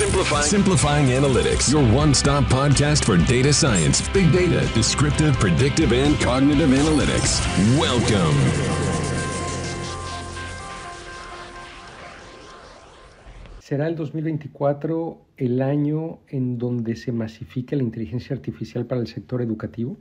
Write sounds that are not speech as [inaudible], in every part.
Simplifying. Simplifying Analytics, your one stop podcast for data science, big data, descriptive, predictive, and cognitive analytics. Welcome. Será el 2024 el año en donde se masifique la inteligencia artificial para el sector educativo.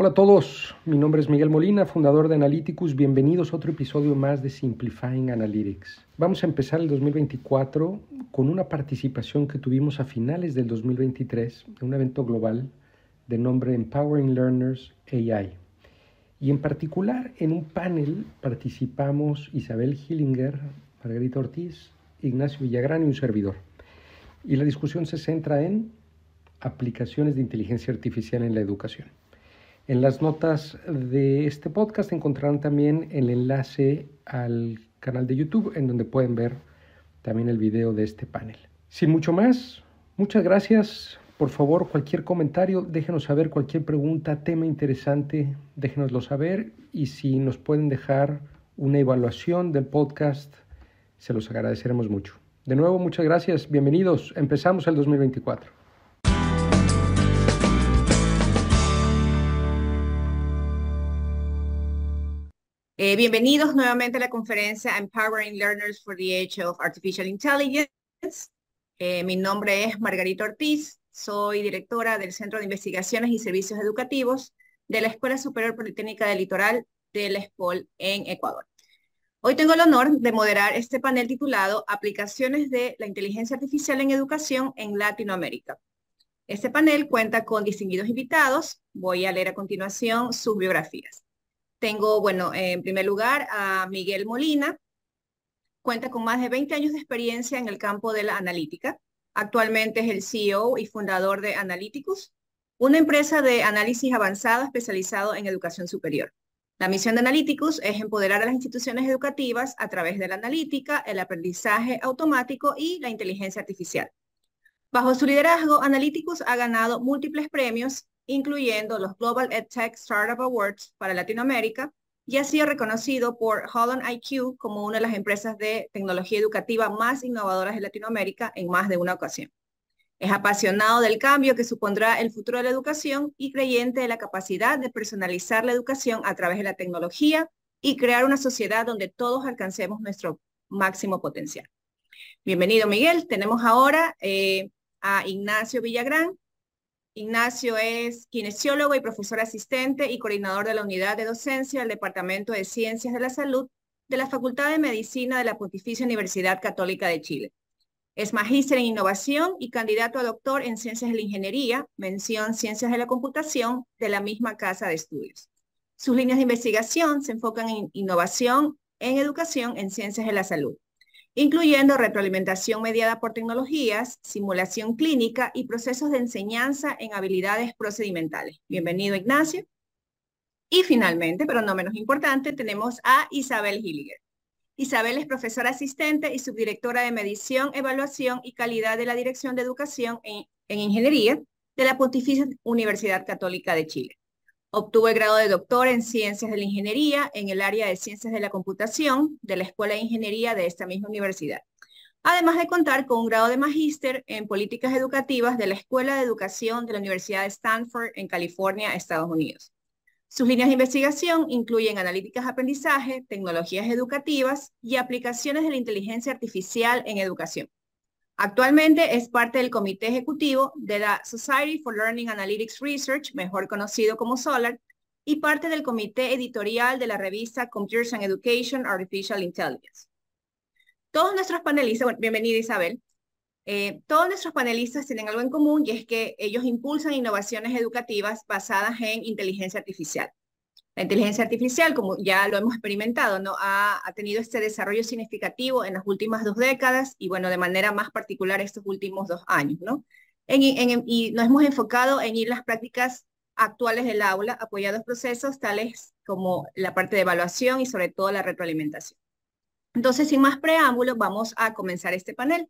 Hola a todos, mi nombre es Miguel Molina, fundador de Analyticus. Bienvenidos a otro episodio más de Simplifying Analytics. Vamos a empezar el 2024 con una participación que tuvimos a finales del 2023 en un evento global de nombre Empowering Learners AI. Y en particular en un panel participamos Isabel Hillinger, Margarita Ortiz, Ignacio Villagrán y un servidor. Y la discusión se centra en aplicaciones de inteligencia artificial en la educación. En las notas de este podcast encontrarán también el enlace al canal de YouTube en donde pueden ver también el video de este panel. Sin mucho más, muchas gracias. Por favor, cualquier comentario, déjenos saber cualquier pregunta, tema interesante, déjenoslo saber y si nos pueden dejar una evaluación del podcast, se los agradeceremos mucho. De nuevo, muchas gracias, bienvenidos, empezamos el 2024. Eh, bienvenidos nuevamente a la conferencia Empowering Learners for the Age of Artificial Intelligence. Eh, mi nombre es Margarita Ortiz, soy directora del Centro de Investigaciones y Servicios Educativos de la Escuela Superior Politécnica del Litoral de la ESPOL en Ecuador. Hoy tengo el honor de moderar este panel titulado Aplicaciones de la Inteligencia Artificial en Educación en Latinoamérica. Este panel cuenta con distinguidos invitados. Voy a leer a continuación sus biografías. Tengo, bueno, en primer lugar a Miguel Molina. Cuenta con más de 20 años de experiencia en el campo de la analítica. Actualmente es el CEO y fundador de Analyticus, una empresa de análisis avanzado especializado en educación superior. La misión de Analyticus es empoderar a las instituciones educativas a través de la analítica, el aprendizaje automático y la inteligencia artificial. Bajo su liderazgo, Analyticus ha ganado múltiples premios incluyendo los Global EdTech Startup Awards para Latinoamérica, y ha sido reconocido por Holland IQ como una de las empresas de tecnología educativa más innovadoras de Latinoamérica en más de una ocasión. Es apasionado del cambio que supondrá el futuro de la educación y creyente de la capacidad de personalizar la educación a través de la tecnología y crear una sociedad donde todos alcancemos nuestro máximo potencial. Bienvenido, Miguel. Tenemos ahora eh, a Ignacio Villagrán, Ignacio es kinesiólogo y profesor asistente y coordinador de la unidad de docencia del Departamento de Ciencias de la Salud de la Facultad de Medicina de la Pontificia Universidad Católica de Chile. Es magíster en innovación y candidato a doctor en ciencias de la ingeniería, mención ciencias de la computación de la misma casa de estudios. Sus líneas de investigación se enfocan en innovación en educación en ciencias de la salud incluyendo retroalimentación mediada por tecnologías, simulación clínica y procesos de enseñanza en habilidades procedimentales. Bienvenido, Ignacio. Y finalmente, pero no menos importante, tenemos a Isabel Hilliger. Isabel es profesora asistente y subdirectora de medición, evaluación y calidad de la Dirección de Educación en, en Ingeniería de la Pontificia Universidad Católica de Chile. Obtuvo el grado de doctor en Ciencias de la Ingeniería en el área de Ciencias de la Computación de la Escuela de Ingeniería de esta misma universidad. Además de contar con un grado de magíster en Políticas Educativas de la Escuela de Educación de la Universidad de Stanford en California, Estados Unidos. Sus líneas de investigación incluyen analíticas de aprendizaje, tecnologías educativas y aplicaciones de la inteligencia artificial en educación. Actualmente es parte del comité ejecutivo de la Society for Learning Analytics Research, mejor conocido como SOLAR, y parte del comité editorial de la revista Computers and Education Artificial Intelligence. Todos nuestros panelistas, bueno, bienvenida Isabel, eh, todos nuestros panelistas tienen algo en común y es que ellos impulsan innovaciones educativas basadas en inteligencia artificial. La inteligencia artificial, como ya lo hemos experimentado, ¿no? ha, tenido este desarrollo significativo en las últimas dos décadas y, bueno, de manera más particular estos últimos dos años, ¿no? y nos hemos enfocado en ir las prácticas actuales del aula, apoyados procesos tales como la parte de evaluación y sobre todo la retroalimentación. Entonces, sin más preámbulos, vamos a comenzar este panel.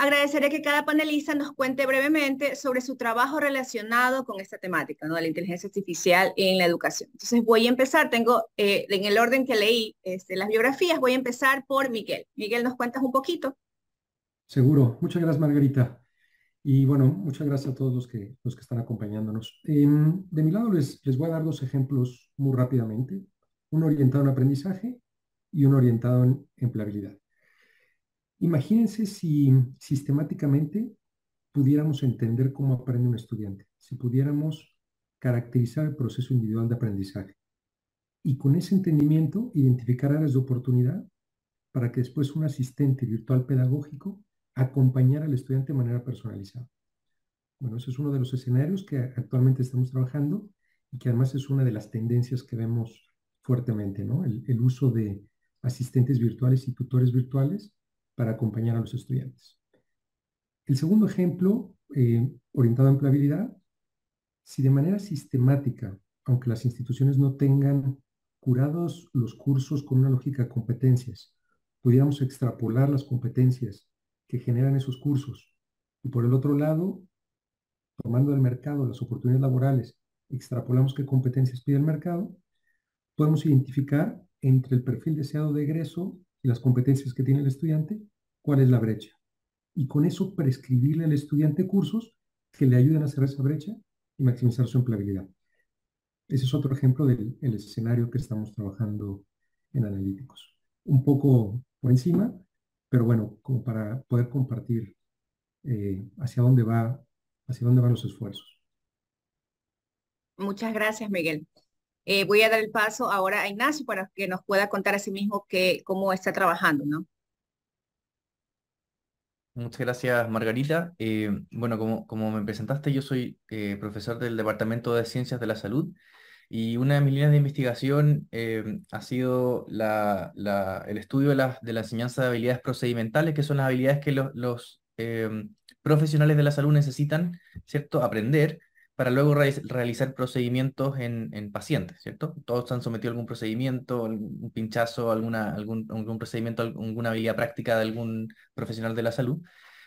Agradeceré que cada panelista nos cuente brevemente sobre su trabajo relacionado con esta temática, ¿no? de la inteligencia artificial en la educación. Entonces voy a empezar, tengo eh, en el orden que leí este, las biografías, voy a empezar por Miguel. Miguel, ¿nos cuentas un poquito? Seguro. Muchas gracias, Margarita. Y bueno, muchas gracias a todos los que, los que están acompañándonos. Em, de mi lado les, les voy a dar dos ejemplos muy rápidamente. Uno orientado en aprendizaje y uno orientado en empleabilidad. Imagínense si sistemáticamente pudiéramos entender cómo aprende un estudiante, si pudiéramos caracterizar el proceso individual de aprendizaje y con ese entendimiento identificar áreas de oportunidad para que después un asistente virtual pedagógico acompañara al estudiante de manera personalizada. Bueno, ese es uno de los escenarios que actualmente estamos trabajando y que además es una de las tendencias que vemos fuertemente, ¿no? El, el uso de asistentes virtuales y tutores virtuales para acompañar a los estudiantes. El segundo ejemplo, eh, orientado a empleabilidad, si de manera sistemática, aunque las instituciones no tengan curados los cursos con una lógica de competencias, pudiéramos extrapolar las competencias que generan esos cursos y por el otro lado, tomando del mercado las oportunidades laborales, extrapolamos qué competencias pide el mercado, podemos identificar entre el perfil deseado de egreso las competencias que tiene el estudiante, cuál es la brecha. Y con eso prescribirle al estudiante cursos que le ayuden a cerrar esa brecha y maximizar su empleabilidad. Ese es otro ejemplo del escenario que estamos trabajando en analíticos. Un poco por encima, pero bueno, como para poder compartir eh, hacia dónde va, hacia dónde van los esfuerzos. Muchas gracias, Miguel. Eh, voy a dar el paso ahora a Ignacio para que nos pueda contar a sí mismo que, cómo está trabajando, ¿no? Muchas gracias, Margarita. Eh, bueno, como, como me presentaste, yo soy eh, profesor del Departamento de Ciencias de la Salud y una de mis líneas de investigación ha sido la, el estudio de la, de la, enseñanza de habilidades procedimentales, que son las habilidades que los profesionales de la salud necesitan, ¿cierto?, aprender para luego realizar procedimientos en, en, pacientes, ¿cierto? Todos han sometido a algún procedimiento, un pinchazo, alguna, algún, procedimiento, alguna habilidad práctica de algún profesional de la salud,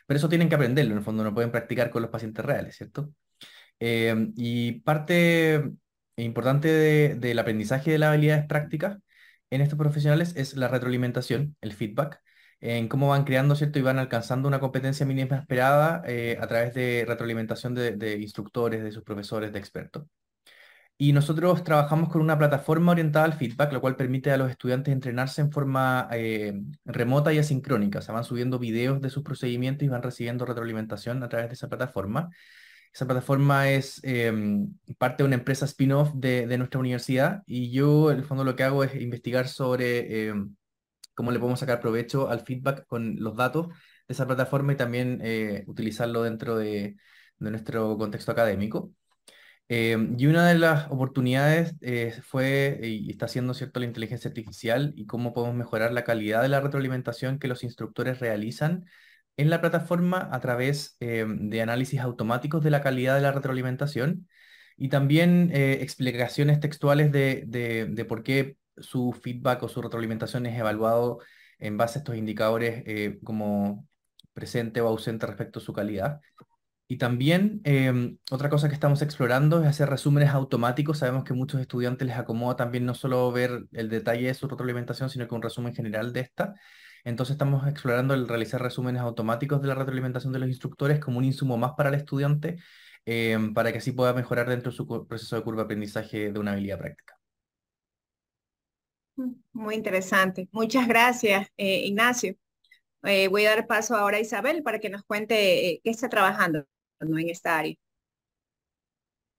pero eso tienen que aprenderlo, en el fondo no pueden practicar con los pacientes reales, ¿cierto? Eh, y parte importante de, del aprendizaje de las habilidades prácticas en estos profesionales es la retroalimentación, el feedback, en cómo van creando, ¿cierto? Y van alcanzando una competencia mínima esperada eh, a través de retroalimentación de, instructores, de sus profesores, de expertos. Y nosotros trabajamos con una plataforma orientada al feedback, lo cual permite a los estudiantes entrenarse en forma eh, remota y asincrónica. O sea, van subiendo videos de sus procedimientos y van recibiendo retroalimentación a través de esa plataforma. Esa plataforma es em, parte de una empresa spin-off de, nuestra universidad y yo, en el fondo, lo que hago es investigar sobre em, cómo le podemos sacar provecho al feedback con los datos de esa plataforma y también eh, utilizarlo dentro de, nuestro contexto académico. Eh, y una de las oportunidades eh, fue y está siendo cierto la inteligencia artificial y cómo podemos mejorar la calidad de la retroalimentación que los instructores realizan en la plataforma a través de análisis automáticos de la calidad de la retroalimentación y también explicaciones textuales de, de por qué su feedback o su retroalimentación es evaluado en base a estos indicadores eh, como presente o ausente respecto a su calidad. Y también em, otra cosa que estamos explorando es hacer resúmenes automáticos. Sabemos que muchos estudiantes les acomoda también no solo ver el detalle de su retroalimentación, sino que un resumen general de esta. Entonces estamos explorando el realizar resúmenes automáticos de la retroalimentación de los instructores como un insumo más para el estudiante, em, para que así pueda mejorar dentro de su proceso de curva de aprendizaje de una habilidad práctica. Muy interesante. Muchas gracias, eh, Ignacio. Eh, voy a dar paso ahora a Isabel para que nos cuente eh, qué está trabajando en esta área.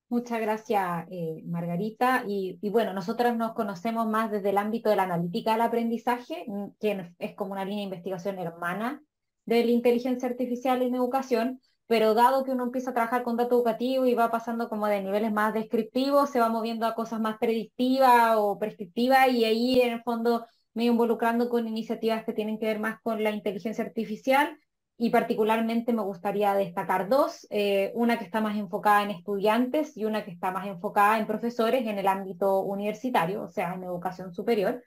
Muchas gracias, Margarita. Y, bueno, nosotros nos conocemos más desde el ámbito de la analítica del aprendizaje, mm, que es como una línea de investigación hermana de la inteligencia artificial en educación, pero dado que uno empieza a trabajar con datos educativos y va pasando como de niveles más descriptivos, se va moviendo a cosas más predictivas o prescriptivas y ahí en el fondo me involucrando con iniciativas que tienen que ver más con la inteligencia artificial y particularmente me gustaría destacar dos, eh, una que está más enfocada en estudiantes y una que está más enfocada en profesores en el ámbito universitario, o sea, en educación superior.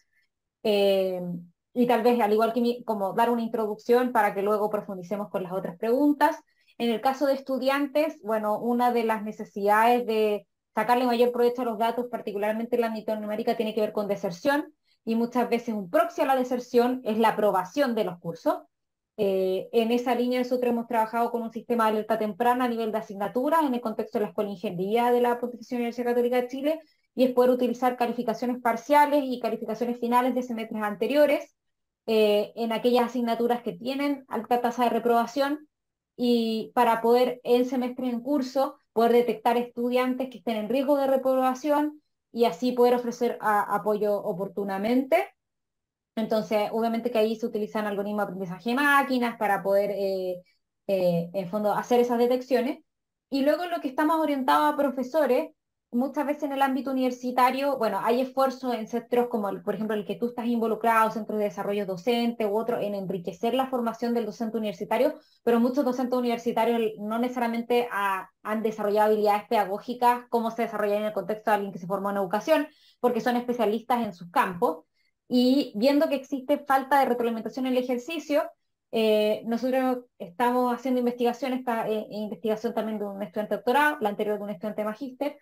Eh, y tal vez, al igual que como dar una introducción para que luego profundicemos con las otras preguntas. En el caso de estudiantes, bueno, una de las necesidades de sacarle mayor provecho a los datos, particularmente en la numérica, tiene que ver con deserción y muchas veces un proxy a la deserción es la aprobación de los cursos. Eh, en esa línea nosotros hemos trabajado con un sistema de alerta temprana a nivel de asignaturas en el contexto de la Escuela de Ingeniería de la Pontificia Universidad Católica de Chile y es poder utilizar calificaciones parciales y calificaciones finales de semestres anteriores eh, en aquellas asignaturas que tienen alta tasa de reprobación y para poder en semestres en curso poder detectar estudiantes que estén en riesgo de reprobación y así poder ofrecer apoyo oportunamente. Entonces, obviamente que ahí se utilizan algoritmos de aprendizaje de máquinas para poder, eh, eh, en fondo, hacer esas detecciones. Y luego lo que está más orientado a profesores muchas veces en el ámbito universitario, bueno, hay esfuerzos en centros como, por ejemplo, el que tú estás involucrado, centros de desarrollo docente u otro, en enriquecer la formación del docente universitario, pero muchos docentes universitarios no necesariamente han desarrollado habilidades pedagógicas como se desarrollan en el contexto de alguien que se formó en educación, porque son especialistas en sus campos. Y viendo que existe falta de retroalimentación en el ejercicio, eh, nosotros estamos haciendo investigación, esta eh, investigación también de un estudiante doctorado, la anterior de un estudiante magíster,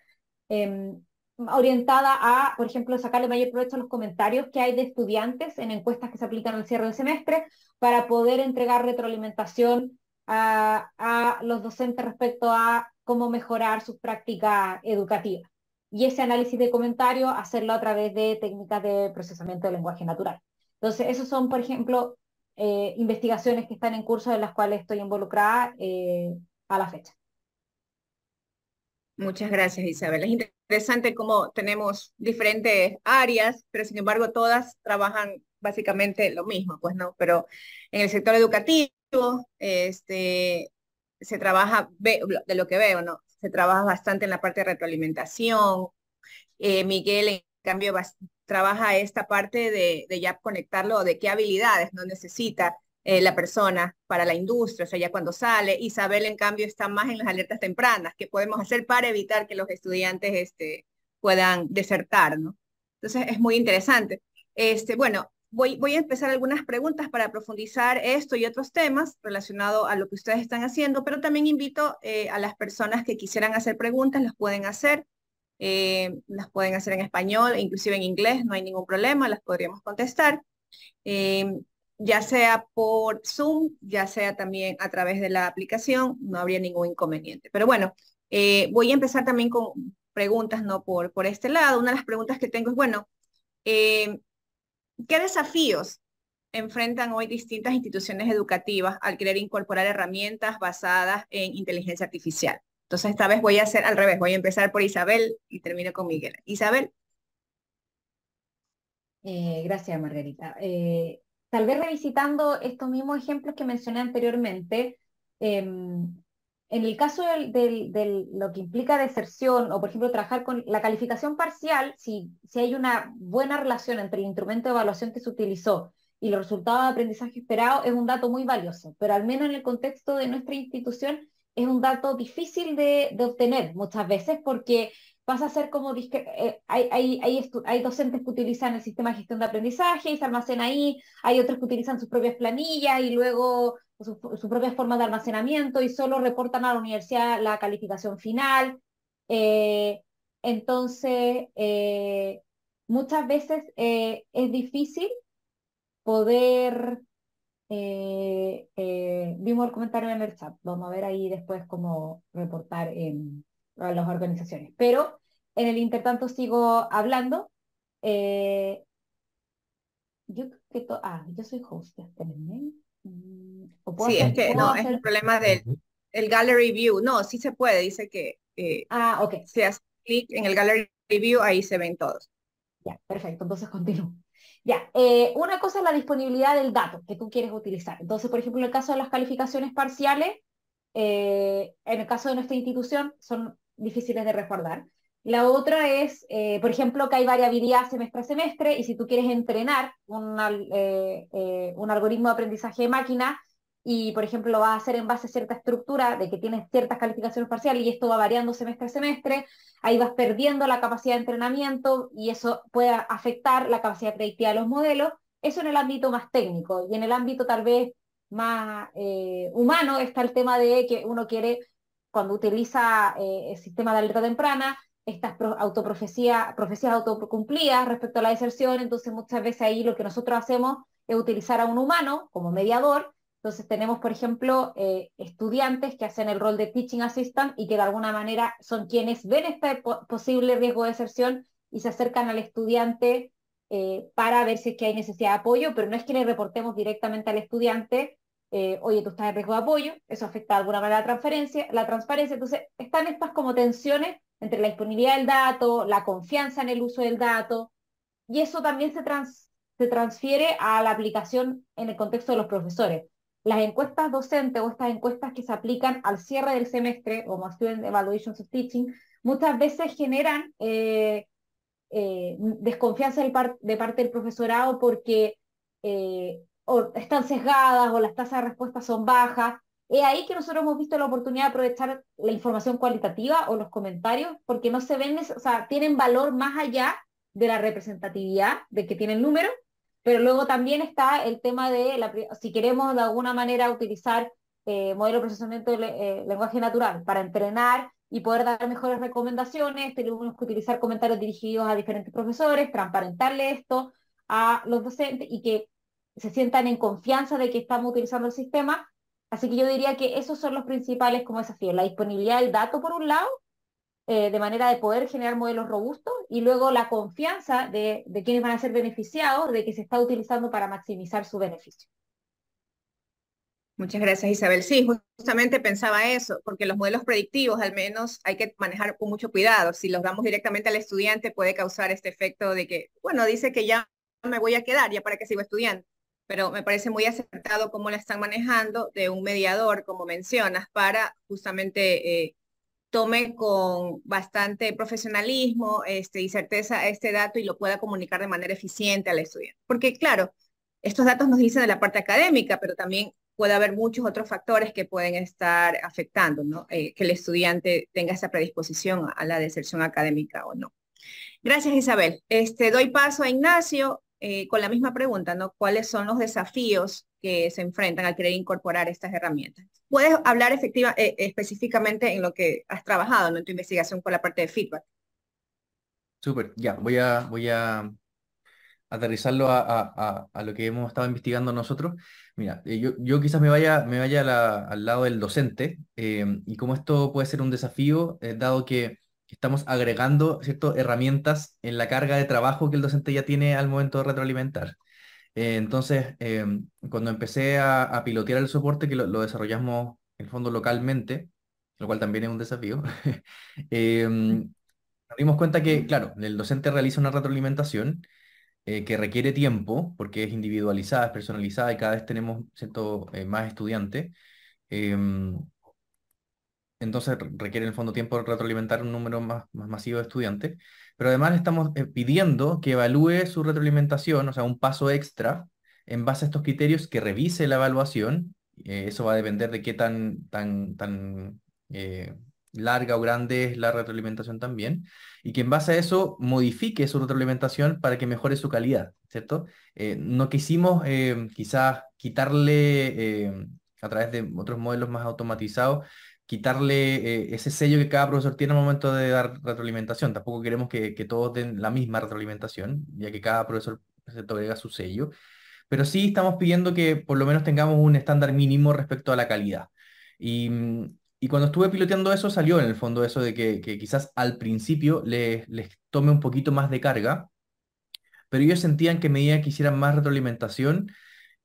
Em, orientada a, por ejemplo, sacarle mayor provecho a los comentarios que hay de estudiantes en encuestas que se aplican al cierre del semestre para poder entregar retroalimentación a, los docentes respecto a cómo mejorar sus prácticas educativas. Y ese análisis de comentarios, hacerlo a través de técnicas de procesamiento de lenguaje natural. Entonces, esos son, por ejemplo, eh, investigaciones que están en curso en las cuales estoy involucrada eh, a la fecha. Muchas gracias, Isabel. Es interesante cómo tenemos diferentes áreas, pero sin embargo todas trabajan básicamente lo mismo, pues no, pero en el sector educativo este, se trabaja, de lo que veo, ¿no? Se trabaja bastante en la parte de retroalimentación. Eh, Miguel, en cambio, trabaja esta parte de, de ya conectarlo, de qué habilidades no necesita eh, la persona para la industria, o sea, ya cuando sale. Isabel, en cambio, está más en las alertas tempranas, que podemos hacer para evitar que los estudiantes este, puedan desertar, ¿no? Entonces, es muy interesante. Este, bueno, voy, voy a empezar algunas preguntas para profundizar esto y otros temas relacionados a lo que ustedes están haciendo, pero también invito eh, a las personas que quisieran hacer preguntas, las pueden hacer. Eh, las pueden hacer en español, inclusive en inglés, no hay ningún problema, las podríamos contestar ya sea por Zoom, ya sea también a través de la aplicación, no habría ningún inconveniente. Pero bueno, eh, voy a empezar también con preguntas, ¿no? Por, por este lado. Una de las preguntas que tengo es, bueno, eh, ¿qué desafíos enfrentan hoy distintas instituciones educativas al querer incorporar herramientas basadas en inteligencia artificial? Entonces, esta vez voy a hacer al revés, voy a empezar por Isabel y termino con Miguel. Isabel. Eh, gracias, Margarita tal vez revisitando estos mismos ejemplos que mencioné anteriormente, em, en el caso de lo que implica deserción o, por ejemplo, trabajar con la calificación parcial, si, si hay una buena relación entre el instrumento de evaluación que se utilizó y los resultados de aprendizaje esperado, es un dato muy valioso, pero al menos en el contexto de nuestra institución es un dato difícil de, de obtener muchas veces porque pasa a ser como, eh, hay, hay, hay, hay, docentes que utilizan el sistema de gestión de aprendizaje y se almacena ahí, hay otros que utilizan sus propias planillas y luego sus su propias formas de almacenamiento y solo reportan a la universidad la calificación final. Eh, entonces, eh, muchas veces es difícil poder... vimos el comentario en el chat, vamos a ver ahí después cómo reportar en, a las organizaciones. Pero en el intertanto sigo hablando. Eh, yo que ah, yo soy host, mm, sí, es que no, es el problema del el gallery view. No, sí se puede, dice que eh, ah, ok. si haces clic en el gallery view, ahí se ven todos. Ya, perfecto, entonces continúo. Ya, eh, una cosa es la disponibilidad del dato que tú quieres utilizar. Entonces, por ejemplo, en el caso de las calificaciones parciales, en el caso de nuestra institución, son difíciles de resguardar. La otra es, eh, por ejemplo, que hay variabilidad semestre a semestre y si tú quieres entrenar un, eh, eh, un algoritmo de aprendizaje de máquina y, por ejemplo, lo vas a hacer en base a cierta estructura de que tienes ciertas calificaciones parciales y esto va variando semestre a semestre, ahí vas perdiendo la capacidad de entrenamiento y eso puede afectar la capacidad predictiva de los modelos. Eso en el ámbito más técnico y en el ámbito tal vez más humano está el tema de que uno quiere cuando utiliza eh, el sistema de alerta temprana, estas autoprofecías, profecías autocumplidas respecto a la deserción, entonces muchas veces ahí lo que nosotros hacemos es utilizar a un humano como mediador, Entonces tenemos, por ejemplo, eh, estudiantes que hacen el rol de teaching assistant y que de alguna manera son quienes ven este posible riesgo de deserción y se acercan al estudiante eh, para ver si es que hay necesidad de apoyo, pero no es que le reportemos directamente al estudiante, eh, oye, tú estás en riesgo de apoyo, eso afecta de alguna manera la transferencia, la transparencia. Entonces están estas como tensiones entre la disponibilidad del dato, la confianza en el uso del dato, y eso también se, se transfiere a la aplicación en el contexto de los profesores las encuestas docentes o estas encuestas que se aplican al cierre del semestre, como Student Evaluations of Teaching, muchas veces generan eh, eh, desconfianza de parte del profesorado porque están sesgadas o las tasas de respuesta son bajas. Es ahí que nosotros hemos visto la oportunidad de aprovechar la información cualitativa o los comentarios, porque no se ven, o sea, tienen valor más allá de la representatividad de que tiene el número, pero luego también está el tema de si queremos de alguna manera utilizar eh, modelo de procesamiento de eh, lenguaje natural para entrenar y poder dar mejores recomendaciones, tenemos que utilizar comentarios dirigidos a diferentes profesores, transparentarle esto a los docentes y que se sientan en confianza de que estamos utilizando el sistema. Así que yo diría que esos son los principales como desafíos, la disponibilidad del dato por un lado eh, de manera de poder generar modelos robustos y luego la confianza de, de quienes van a ser beneficiados de que se está utilizando para maximizar su beneficio. Muchas gracias, Isabel. Sí, justamente pensaba eso, porque los modelos predictivos al menos hay que manejar con mucho cuidado. Si los damos directamente al estudiante puede causar este efecto de que, bueno, dice que ya me voy a quedar, ya para que sigo estudiando. Pero me parece muy acertado cómo la están manejando de un mediador, como mencionas, para justamente eh, tome con bastante profesionalismo este, y certeza este dato y lo pueda comunicar de manera eficiente al estudiante. Porque claro, estos datos nos dicen de la parte académica, pero también puede haber muchos otros factores que pueden estar afectando, ¿no? Eh, que el estudiante tenga esa predisposición a la deserción académica o no. Gracias, Isabel. Este, doy paso a Ignacio eh, con la misma pregunta, ¿no? ¿Cuáles son los desafíos que se enfrentan al querer incorporar estas herramientas? Puedes hablar efectiva, eh, específicamente en lo que has trabajado en tu investigación con la parte de feedback. Súper, ya, voy a, voy a aterrizarlo a, lo que hemos estado investigando nosotros. Mira, eh, yo, yo quizás me vaya, me vaya al lado del docente y cómo esto puede ser un desafío, dado que estamos agregando ¿cierto? herramientas en la carga de trabajo que el docente ya tiene al momento de retroalimentar. Eh, entonces, em, cuando empecé a, pilotear el soporte, que lo, desarrollamos en el fondo localmente, lo cual también es un desafío, [laughs] em, nos dimos cuenta que, claro, el docente realiza una retroalimentación eh, que requiere tiempo, porque es individualizada, es personalizada y cada vez tenemos ¿cierto? Eh, más estudiantes. Entonces requiere en el fondo tiempo retroalimentar un número más, masivo de estudiantes, pero además estamos eh, pidiendo que evalúe su retroalimentación, o sea, un paso extra en base a estos criterios, que revise la evaluación, eh, eso va a depender de qué tan, tan, tan eh, larga o grande es la retroalimentación también, y que en base a eso modifique su retroalimentación para que mejore su calidad, ¿cierto? no quisimos quizás quitarle a través de otros modelos más automatizados, quitarle eh, ese sello que cada profesor tiene al momento de dar retroalimentación. Tampoco queremos que, todos den la misma retroalimentación, ya que cada profesor se agrega su sello. Pero sí estamos pidiendo que por lo menos tengamos un estándar mínimo respecto a la calidad. Y, cuando estuve piloteando eso, salió en el fondo eso de que, quizás al principio les, les tome un poquito más de carga, pero ellos sentían que a medida que hicieran más retroalimentación,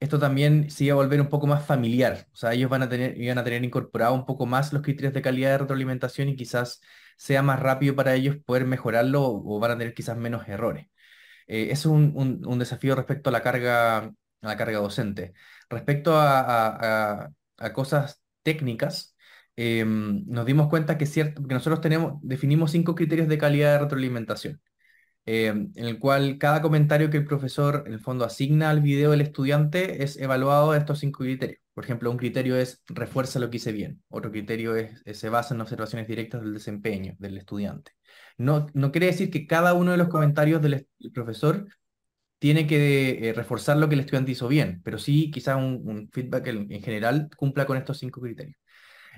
esto también se a volver un poco más familiar. O sea, ellos van a tener, iban a tener incorporado un poco más los criterios de calidad de retroalimentación y quizás sea más rápido para ellos poder mejorarlo o, van a tener quizás menos errores. Eh, es un, desafío respecto a la carga, a la carga docente. Respecto a, cosas técnicas, em, nos dimos cuenta que, cierto, que nosotros tenemos, definimos cinco criterios de calidad de retroalimentación. Em, en el cual cada comentario que el profesor en el fondo asigna al video del estudiante es evaluado de estos cinco criterios. Por ejemplo, un criterio es refuerza lo que hice bien, otro criterio es, se basa en observaciones directas del desempeño del estudiante. No, no quiere decir que cada uno de los comentarios del, profesor tiene que eh, reforzar lo que el estudiante hizo bien, pero sí quizá un, feedback en general cumpla con estos cinco criterios.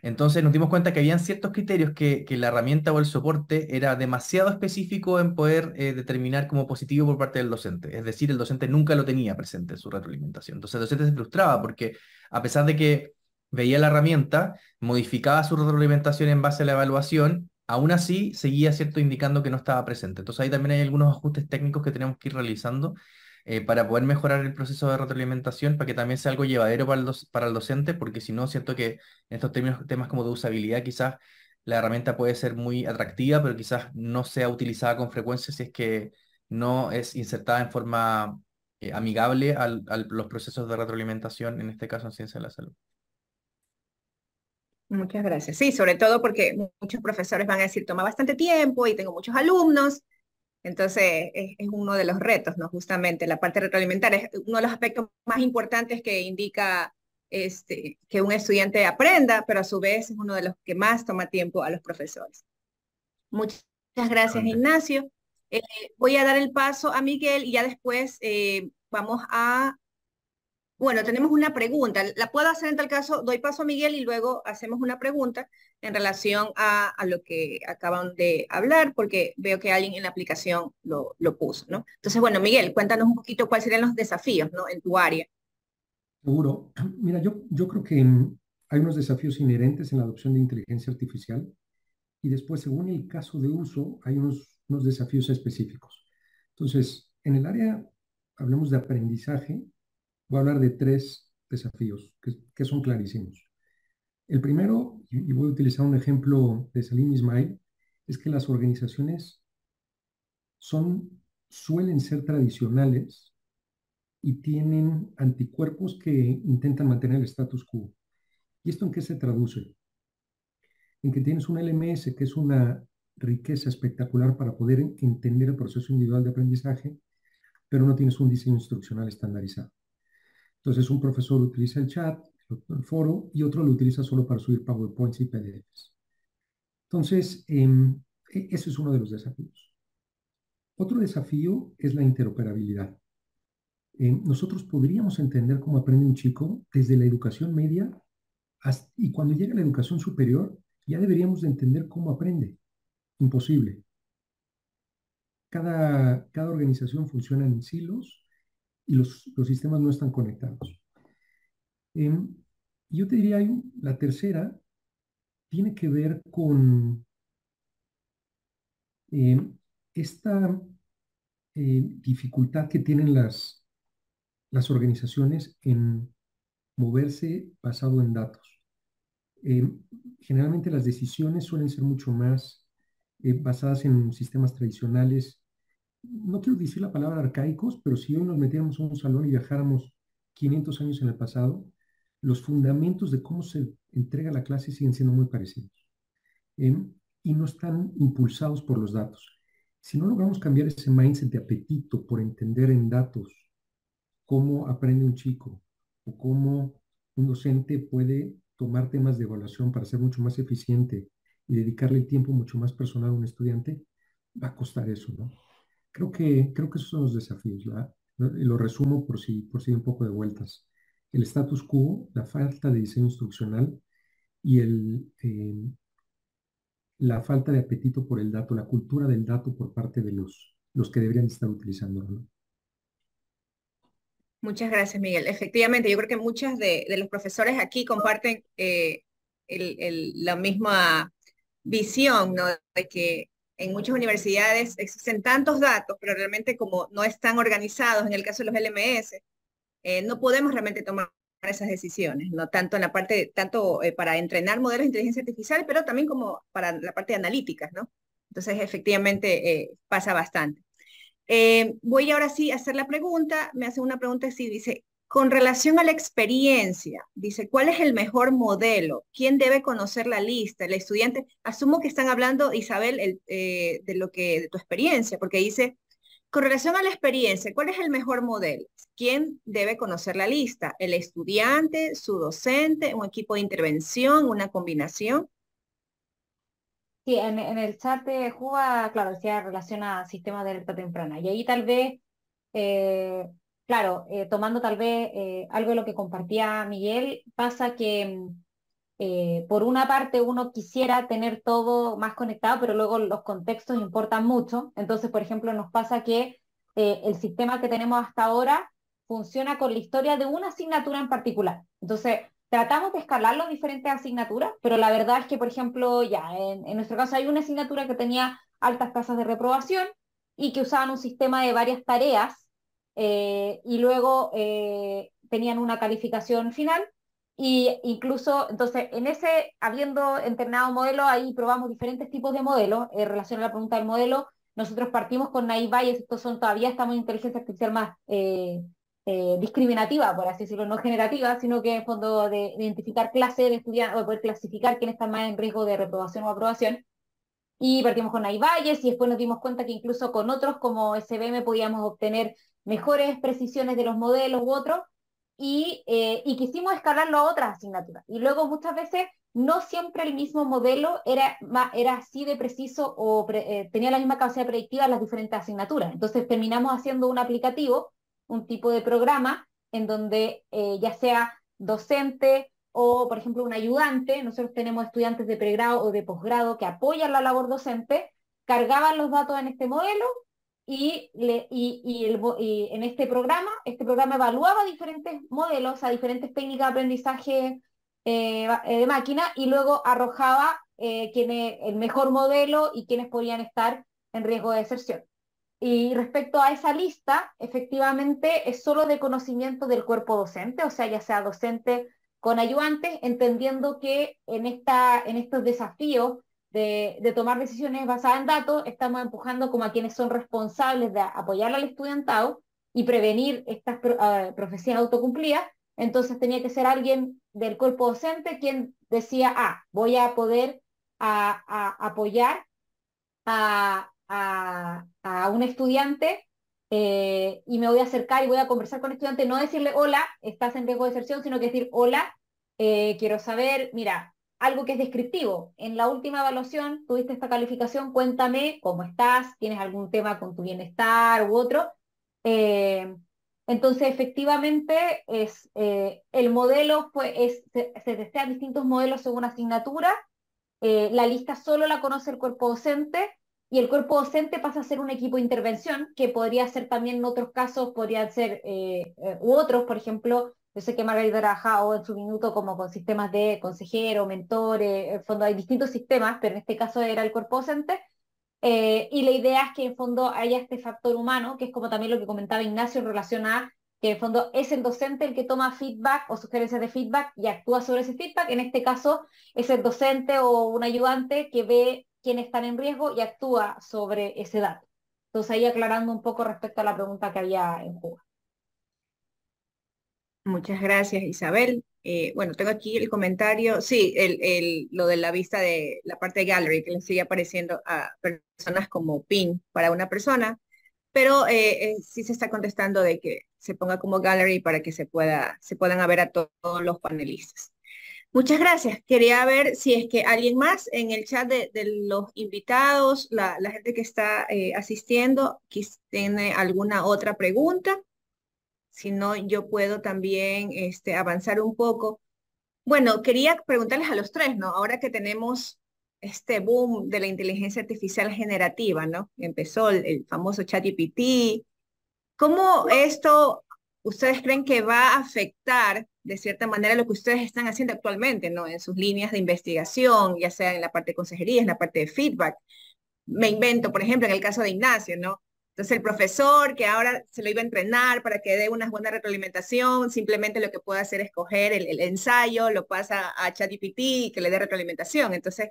Entonces nos dimos cuenta que habían ciertos criterios que, la herramienta o el soporte era demasiado específico en poder eh, determinar como positivo por parte del docente. Es decir, el docente nunca lo tenía presente en su retroalimentación. Entonces el docente se frustraba porque a pesar de que veía la herramienta, modificaba su retroalimentación en base a la evaluación, aún así seguía cierto indicando que no estaba presente. Entonces ahí también hay algunos ajustes técnicos que tenemos que ir realizando eh, para poder mejorar el proceso de retroalimentación, para que también sea algo llevadero para el, para el docente, porque si no, siento que en estos temas como de usabilidad, quizás la herramienta puede ser muy atractiva, pero quizás no sea utilizada con frecuencia si es que no es insertada en forma eh, amigable a los procesos de retroalimentación, en este caso en ciencia de la salud. Muchas gracias. Sí, sobre todo porque muchos profesores van a decir, toma bastante tiempo y tengo muchos alumnos. Entonces, es, uno de los retos, ¿no? Justamente la parte retroalimentaria es uno de los aspectos más importantes que indica este, que un estudiante aprenda, pero a su vez es uno de los que más toma tiempo a los profesores. Muchas gracias, Ignacio. Eh, voy a dar el paso a Miguel y ya después eh, vamos a bueno, tenemos una pregunta. La puedo hacer en tal caso, doy paso a Miguel y luego hacemos una pregunta en relación a, lo que acaban de hablar, porque veo que alguien en la aplicación lo, puso, ¿no? Entonces, bueno, Miguel, cuéntanos un poquito cuáles serían los desafíos, ¿no? En tu área. Seguro. [clears throat] Mira, yo, yo creo que hay unos desafíos inherentes en la adopción de inteligencia artificial y después, según el caso de uso, hay unos, unos desafíos específicos. Entonces, en el área, hablemos de aprendizaje, voy a hablar de tres desafíos que, son clarísimos. El primero, y voy a utilizar un ejemplo de Salim Ismail, es que las organizaciones suelen ser tradicionales y tienen anticuerpos que intentan mantener el status quo. ¿Y esto en qué se traduce? En que tienes un LMS que es una riqueza espectacular para poder entender el proceso individual de aprendizaje, pero no tienes un diseño instruccional estandarizado. Entonces, un profesor utiliza el chat, el foro, y otro lo utiliza solo para subir PowerPoints y PDFs. Entonces, em, e, ese es uno de los desafíos. Otro desafío es la interoperabilidad. Em, nosotros podríamos entender cómo aprende un chico desde la educación media y cuando llega a la educación superior, ya deberíamos de entender cómo aprende. Imposible. Cada, cada organización funciona en silos y los, sistemas no están conectados. Em, yo te diría, la tercera tiene que ver con em, esta eh, dificultad que tienen las, las organizaciones en moverse basado en datos. Em, generalmente las decisiones suelen ser mucho más eh, basadas en sistemas tradicionales no quiero decir la palabra arcaicos, pero si hoy nos metiéramos en un salón y viajáramos 500 años en el pasado, los fundamentos de cómo se entrega la clase siguen siendo muy parecidos. Em, y no están impulsados por los datos. Si no logramos cambiar ese mindset de apetito por entender en datos cómo aprende un chico o cómo un docente puede tomar temas de evaluación para ser mucho más eficiente y dedicarle el tiempo mucho más personal a un estudiante, va a costar eso, ¿no? Creo que, creo que esos son los desafíos. lo resumo por si, por si un poco de vueltas. El status quo, la falta de diseño instruccional y el, eh, la falta de apetito por el dato, la cultura del dato por parte de los, los que deberían estar utilizándolo. Muchas gracias, Miguel. Efectivamente, yo creo que muchos de, los profesores aquí comparten eh, la misma visión, ¿no? De que en muchas universidades existen tantos datos, pero realmente como no están organizados, en el caso de los LMS, eh, no podemos realmente tomar esas decisiones, no tanto en la parte, tanto eh, para entrenar modelos de inteligencia artificial, pero también como para la parte de analíticas, ¿no? Entonces, efectivamente, eh, pasa bastante. voy ahora sí a hacer la pregunta, me hace una pregunta así, dice, con relación a la experiencia, dice, ¿cuál es el mejor modelo? ¿Quién debe conocer la lista? El estudiante, asumo que están hablando, Isabel, eh, de lo que, de tu experiencia, porque dice, con relación a la experiencia, ¿cuál es el mejor modelo? ¿Quién debe conocer la lista? ¿El estudiante, su docente, un equipo de intervención, una combinación? Sí, en, el chat de Juba, claro, decía relación a sistemas de alerta temprana. Y ahí tal vez eh, claro, eh, tomando tal vez eh, algo de lo que compartía Miguel, pasa que mm, eh, por una parte uno quisiera tener todo más conectado, pero luego los contextos importan mucho. Entonces, por ejemplo, nos pasa que el sistema que tenemos hasta ahora funciona con la historia de una asignatura en particular. Entonces, tratamos de escalar las diferentes asignaturas, pero la verdad es que, por ejemplo, ya en nuestro caso hay una asignatura que tenía altas tasas de reprobación y que usaban un sistema de varias tareas eh, y luego tenían una calificación final y incluso, entonces, en ese, habiendo entrenado modelo, ahí probamos diferentes tipos de modelos. En relación a la pregunta del modelo, nosotros partimos con Naive Bayes, estos son todavía estamos en inteligencia artificial más eh, eh, discriminativa, por así decirlo, no generativa, sino que en fondo de, identificar clases de estudiantes, o poder clasificar quién está más en riesgo de reprobación o aprobación. Y partimos con Naive Bayes y después nos dimos cuenta que incluso con otros como SBM podíamos obtener mejores precisiones de los modelos u otros, eh, y, quisimos escalarlo a otras asignaturas. Y luego muchas veces no siempre el mismo modelo era, era así de preciso o eh, tenía la misma capacidad predictiva en las diferentes asignaturas. Entonces terminamos haciendo un aplicativo, un tipo de programa, en donde eh, ya sea docente o, por ejemplo, un ayudante, nosotros tenemos estudiantes de pregrado o de posgrado que apoyan la labor docente, cargaban los datos en este modelo y, le, y, el, en este programa, este programa evaluaba diferentes modelos, a diferentes técnicas de aprendizaje eh, eh, de máquina y luego arrojaba eh, quién es el mejor modelo y quiénes podían estar en riesgo de deserción. Y respecto a esa lista, efectivamente es solo de conocimiento del cuerpo docente, o sea, ya sea docente con ayudantes, entendiendo que en, esta, en estos desafíos de, tomar decisiones basadas en datos, estamos empujando como a quienes son responsables de apoyar al estudiantado y prevenir estas uh, profecías autocumplidas. Entonces tenía que ser alguien del cuerpo docente quien decía, ah, voy a poder a, apoyar a, un estudiante eh, y me voy a acercar y voy a conversar con el estudiante, no decirle, hola, estás en riesgo de deserción, sino que decir, hola, eh, quiero saber, mira, algo que es descriptivo. En la última evaluación tuviste esta calificación, cuéntame cómo estás, tienes algún tema con tu bienestar u otro. Eh, entonces, efectivamente, es, eh, el modelo es, se, se distintos modelos según asignatura. Eh, la lista solo la conoce el cuerpo docente y el cuerpo docente pasa a ser un equipo de intervención que podría ser también en otros casos, podrían ser, u otros, por ejemplo, yo sé que Margarita ha trabajado en su minuto como con sistemas de consejero, mentores, en fondo hay distintos sistemas, pero en este caso era el cuerpo docente. Eh, y la idea es que en fondo haya este factor humano, que es como también lo que comentaba Ignacio en relación a que en fondo es el docente el que toma feedback o sugerencias de feedback y actúa sobre ese feedback. En este caso es el docente o un ayudante que ve quiénes están en riesgo y actúa sobre ese dato. Entonces ahí aclarando un poco respecto a la pregunta que había en juego. Muchas gracias, Isabel. Eh, bueno, tengo aquí el comentario, sí, el, lo de la vista de la parte de gallery, que le sigue apareciendo a personas como pin para una persona, pero eh, eh, sí se está contestando de que se ponga como gallery para que se, pueda, se puedan ver a todos los panelistas. Muchas gracias. Quería ver si es que alguien más en el chat de, los invitados, la, la, gente que está asistiendo, tiene alguna otra pregunta si no, yo puedo también este, avanzar un poco. Bueno, quería preguntarles a los tres, ¿no? Ahora que tenemos este boom de la inteligencia artificial generativa, ¿no? Empezó el, famoso ChatGPT. ¿Cómo esto ustedes creen que va a afectar de cierta manera lo que ustedes están haciendo actualmente, ¿no? En sus líneas de investigación, ya sea en la parte de consejería, en la parte de feedback. Me invento, por ejemplo, en el caso de Ignacio, ¿no? Entonces el profesor que ahora se lo iba a entrenar para que dé una buena retroalimentación, simplemente lo que puede hacer es coger el, ensayo, lo pasa a ChatGPT y que le dé retroalimentación. Entonces,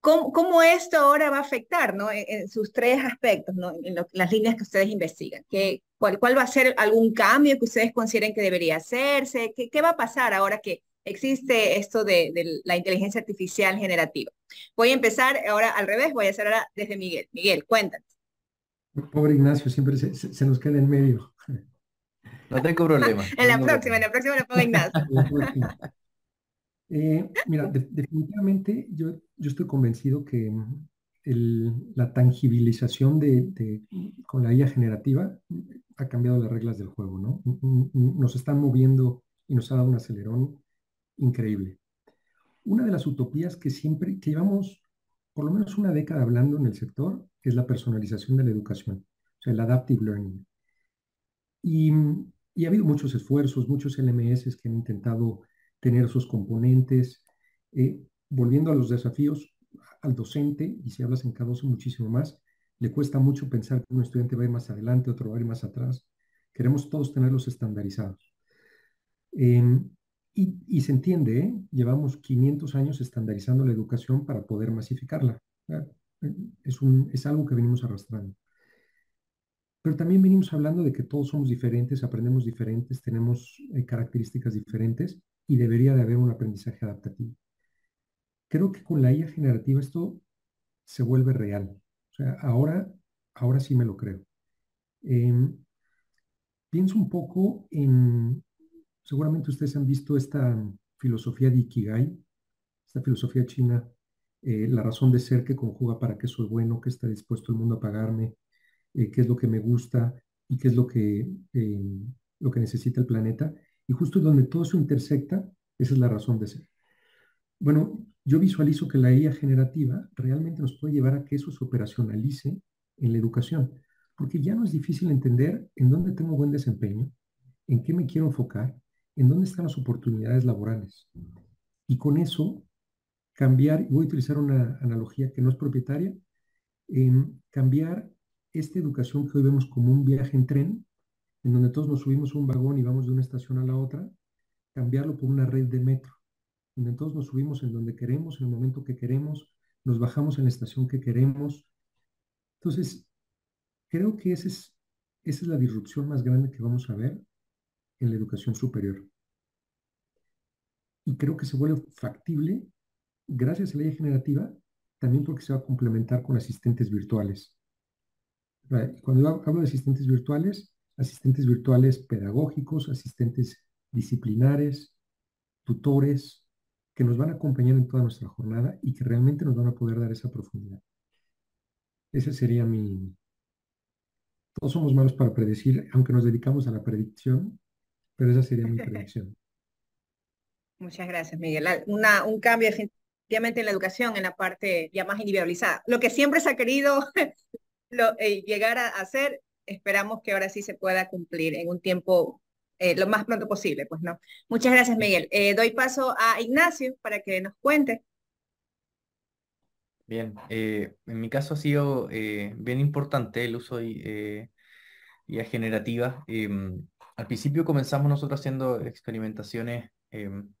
¿cómo, esto ahora va a afectar ¿no? en, sus tres aspectos, ¿no? en las líneas que ustedes investigan? ¿Qué, cuál, ¿Cuál va a ser algún cambio que ustedes consideren que debería hacerse? ¿Qué, qué va a pasar ahora que existe esto de, de, la inteligencia artificial generativa? Voy a empezar ahora al revés, voy a hacer ahora desde Miguel. Miguel, cuéntanos. Pobre Ignacio, siempre se, nos queda en medio. No tengo problema. [laughs] en la próxima, en la próxima lo pongo Ignacio. [laughs] Eh, mira, definitivamente yo, yo estoy convencido que la tangibilización de, con la IA generativa ha cambiado las reglas del juego, ¿no? Nos están moviendo y nos ha dado un acelerón increíble. una de las utopías que siempre, que llevamos por lo menos una década hablando en el sector, es la personalización de la educación, o sea, el adaptive learning. Y, ha habido muchos esfuerzos, muchos LMS que han intentado tener esos componentes. Eh, volviendo a los desafíos al docente, y si hablas en K12 muchísimo más, le cuesta mucho pensar que un estudiante va a ir más adelante, otro va a ir más atrás. Queremos todos tenerlos estandarizados. Em, y, se entiende, ¿eh? llevamos 500 años estandarizando la educación para poder masificarla. Es, un, es algo que venimos arrastrando. Pero también venimos hablando de que todos somos diferentes, aprendemos diferentes, tenemos eh, características diferentes y debería de haber un aprendizaje adaptativo. Creo que con la IA generativa esto se vuelve real. O sea, ahora, ahora sí me lo creo. Em, pienso un poco en, seguramente ustedes han visto esta filosofía de Ikigai, esta filosofía china, eh, la razón de ser que conjuga para qué soy bueno, qué está dispuesto el mundo a pagarme, eh, qué es lo que me gusta y qué es lo que, eh, lo que necesita el planeta. Y justo donde todo eso intersecta, esa es la razón de ser. Bueno, yo visualizo que la IA generativa realmente nos puede llevar a que eso se operacionalice en la educación, porque ya no es difícil entender en dónde tengo buen desempeño, en qué me quiero enfocar, en dónde están las oportunidades laborales. Y con eso, cambiar, voy a utilizar una analogía que no es propietaria, en cambiar esta educación que hoy vemos como un viaje en tren, en donde todos nos subimos a un vagón y vamos de una estación a la otra, cambiarlo por una red de metro, donde todos nos subimos en donde queremos, en el momento que queremos, nos bajamos en la estación que queremos. Entonces, creo que esa es, esa es la disrupción más grande que vamos a ver en la educación superior. Y creo que se vuelve factible gracias a la ley generativa, también porque se va a complementar con asistentes virtuales. Cuando hablo de asistentes virtuales, asistentes virtuales pedagógicos, asistentes disciplinares, tutores, que nos van a acompañar en toda nuestra jornada y que realmente nos van a poder dar esa profundidad. Ese sería mi... Todos somos malos para predecir, aunque nos dedicamos a la predicción, pero esa sería mi predicción. Muchas gracias, Miguel. Una, un cambio definitivamente en la educación, en la parte ya más individualizada. Lo que siempre se ha querido [laughs] eh, llegar a hacer, esperamos que ahora sí se pueda cumplir en un tiempo eh, lo más pronto posible, pues no. Muchas gracias, Miguel. Eh, doy paso a Ignacio para que nos cuente. Bien, en mi caso ha sido bien importante el uso de IA generativa. Al principio comenzamos nosotros haciendo experimentaciones, em,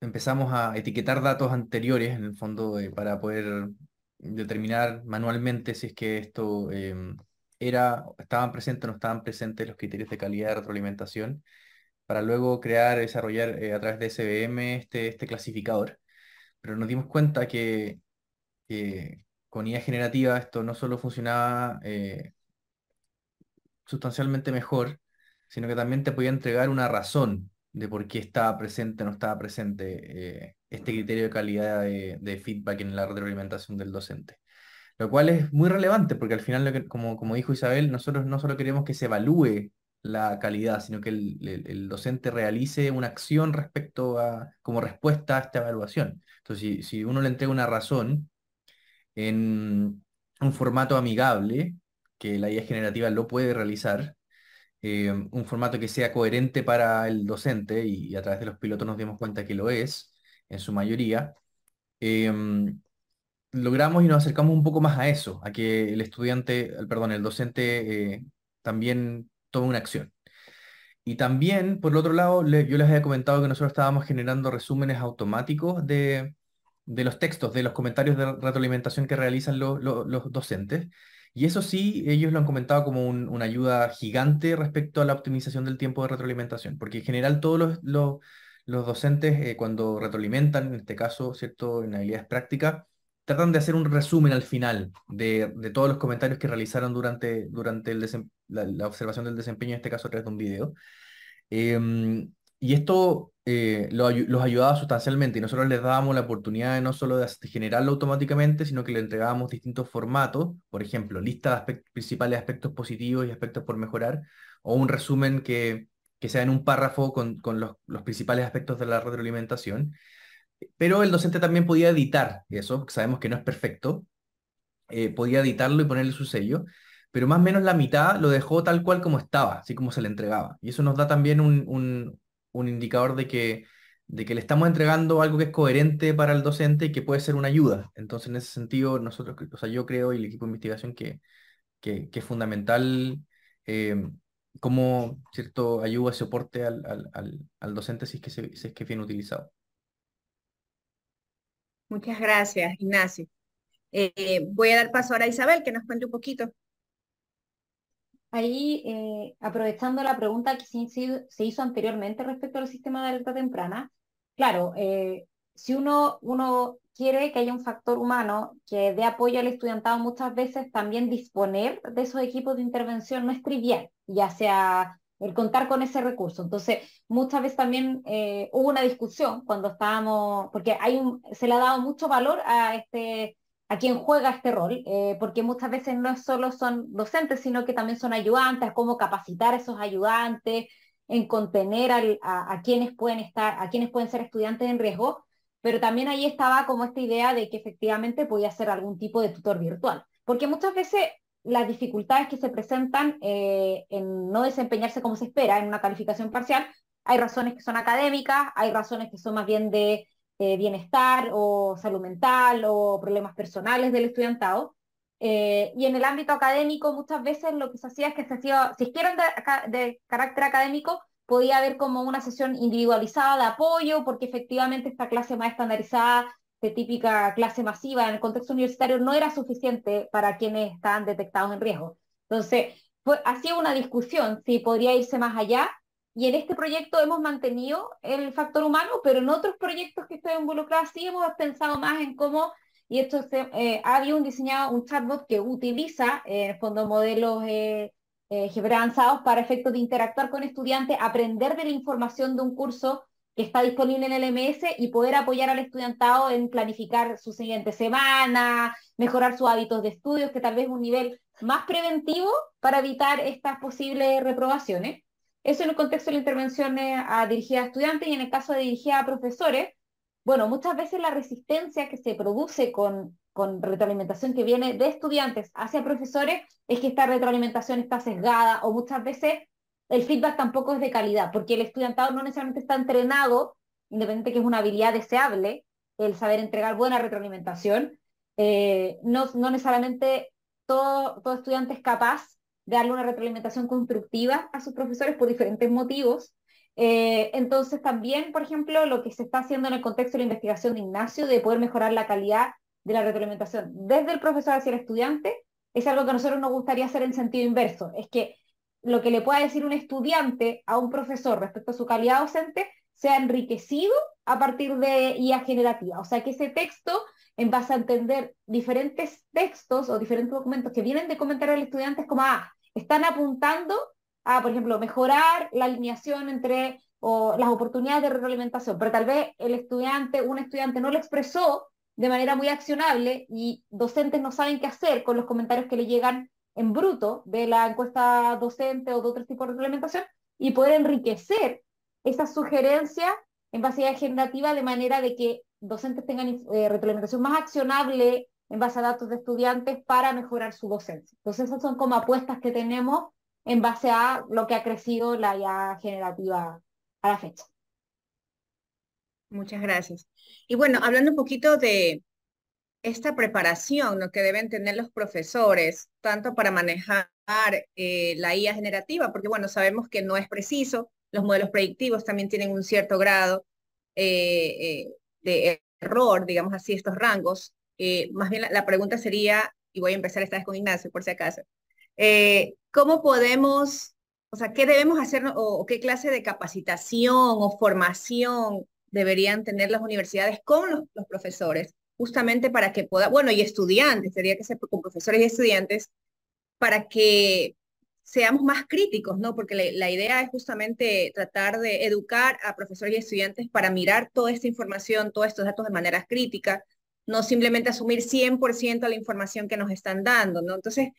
empezamos a etiquetar datos anteriores, en el fondo, para poder determinar manualmente si es que esto em, era, estaban presentes o no estaban presentes los criterios de calidad de retroalimentación, para luego crear, desarrollar eh, a través de SVM este, este clasificador. Pero nos dimos cuenta que, con IA generativa esto no solo funcionaba eh, sustancialmente mejor, sino que también te podía entregar una razón de por qué estaba presente o no estaba presente eh, este criterio de calidad de, feedback en la retroalimentación del docente. Lo cual es muy relevante porque al final, como, como dijo Isabel, nosotros no solo queremos que se evalúe la calidad, sino que el, docente realice una acción respecto a, como respuesta a esta evaluación. Entonces, si, si uno le entrega una razón en un formato amigable, que la IA generativa lo puede realizar, eh, un formato que sea coherente para el docente, y, a través de los pilotos nos dimos cuenta que lo es, en su mayoría, em, logramos y nos acercamos un poco más a eso, a que el estudiante, perdón, el docente eh, también tome una acción. Y también, por el otro lado, yo les había comentado que nosotros estábamos generando resúmenes automáticos de, los textos, de los comentarios de retroalimentación que realizan los docentes. Y eso sí, ellos lo han comentado como una ayuda gigante respecto a la optimización del tiempo de retroalimentación, porque en general todos los, docentes eh, cuando retroalimentan, en este caso, ¿cierto? En habilidades prácticas, tratan de hacer un resumen al final de, todos los comentarios que realizaron durante, durante la, observación del desempeño, en este caso a través de un video. Em, y esto eh, los ayudaba sustancialmente y nosotros les dábamos la oportunidad de no solo de, generarlo automáticamente, sino que le entregábamos distintos formatos, por ejemplo, lista de principales aspectos positivos y aspectos por mejorar, o un resumen que, que sea en un párrafo con, los, principales aspectos de la retroalimentación. Pero el docente también podía editar eso, sabemos que no es perfecto, eh, podía editarlo y ponerle su sello, pero más o menos la mitad lo dejó tal cual como estaba, así como se le entregaba. Y eso nos da también un, indicador de que, de que le estamos entregando algo que es coherente para el docente y que puede ser una ayuda. Entonces, en ese sentido, nosotros, o sea, yo creo y el equipo de investigación que, que, es fundamental eh, cómo cierto ayuda, soporte al, al, docente si es, que si es que bien utilizado. Muchas gracias, Ignacio. Eh, voy a dar paso ahora a Isabel, que nos cuente un poquito. Ahí, eh, aprovechando la pregunta que se, hizo anteriormente respecto al sistema de alerta temprana, claro, eh, si uno, quiere que haya un factor humano que dé apoyo al estudiantado, muchas veces también disponer de esos equipos de intervención no es trivial, ya sea el contar con ese recurso. Entonces, muchas veces también eh, hubo una discusión cuando estábamos, porque hay se le ha dado mucho valor a este a quien juega este rol, eh, porque muchas veces no solo son docentes, sino que también son ayudantes, cómo capacitar a esos ayudantes, en contener a, quienes pueden estar, a quienes pueden ser estudiantes en riesgo, pero también ahí estaba como esta idea de que efectivamente podía ser algún tipo de tutor virtual, porque muchas veces las dificultades que se presentan eh, en no desempeñarse como se espera en una calificación parcial, hay razones que son académicas, hay razones que son más bien de eh, bienestar o salud mental o problemas personales del estudiantado. Eh, y en el ámbito académico muchas veces lo que se hacía es que se hacía, si es que eran de carácter académico, podía haber como una sesión individualizada de apoyo, porque efectivamente esta clase más estandarizada, de típica clase masiva en el contexto universitario, no era suficiente para quienes estaban detectados en riesgo. Entonces, fue, una discusión si podría irse más allá, y en este proyecto hemos mantenido el factor humano, pero en otros proyectos que estoy involucrada sí hemos pensado más en cómo, y esto se, eh, había un diseñado un chatbot que utiliza, eh, en el fondo, modelos eh, eh, avanzados para efectos de interactuar con estudiantes, aprender de la información de un curso que está disponible en el MS y poder apoyar al estudiantado en planificar su siguiente semana, mejorar sus hábitos de estudios, que tal vez un nivel más preventivo para evitar estas posibles reprobaciones. Eso en el contexto de la intervención a, dirigida a estudiantes y en el caso de dirigida a profesores, bueno, muchas veces la resistencia que se produce con con retroalimentación que viene de estudiantes hacia profesores es que esta retroalimentación está sesgada o muchas veces el feedback tampoco es de calidad, porque el estudiantado no necesariamente está entrenado, independiente que es una habilidad deseable, el saber entregar buena retroalimentación, eh, no, no necesariamente todo, todo estudiante es capaz darle una retroalimentación constructiva a sus profesores por diferentes motivos. Eh, entonces también, por ejemplo, lo que se está haciendo en el contexto de la investigación de Ignacio, de poder mejorar la calidad de la retroalimentación desde el profesor hacia el estudiante es algo que a nosotros nos gustaría hacer en sentido inverso. Es que lo que le pueda decir un estudiante a un profesor respecto a su calidad docente sea enriquecido a partir de IA generativa. O sea, que ese texto, en base a entender diferentes textos o diferentes documentos que vienen de comentar al estudiante, es como, ah, están apuntando a, por ejemplo, mejorar la alineación entre o las oportunidades de retroalimentación, pero tal vez el estudiante, un estudiante no lo expresó de manera muy accionable y docentes no saben qué hacer con los comentarios que le llegan en bruto de la encuesta docente o de otro tipo de reglamentación y poder enriquecer esa sugerencia en base a generativa de manera de que docentes tengan eh, retroalimentación más accionable en base a datos de estudiantes para mejorar su docencia. Entonces esas son como apuestas que tenemos en base a lo que ha crecido la IA generativa a la fecha. Muchas gracias. Y bueno, hablando un poquito de esta preparación ¿no? que deben tener los profesores, tanto para manejar eh, la IA generativa, porque bueno, sabemos que no es preciso, los modelos predictivos también tienen un cierto grado eh, eh, de error, digamos así, estos rangos. más bien la, pregunta sería, y voy a empezar esta vez con Ignacio por si acaso, ¿cómo podemos, o sea, qué debemos hacer o qué clase de capacitación o formación deberían tener las universidades con los, profesores, justamente para que pueda, bueno, y estudiantes, sería que ser con profesores y estudiantes, para que seamos más críticos, ¿no? Porque la, idea es justamente tratar de educar a profesores y estudiantes para mirar toda esta información, todos estos datos de manera crítica, no simplemente asumir 100% la información que nos están dando, ¿no? Entonces,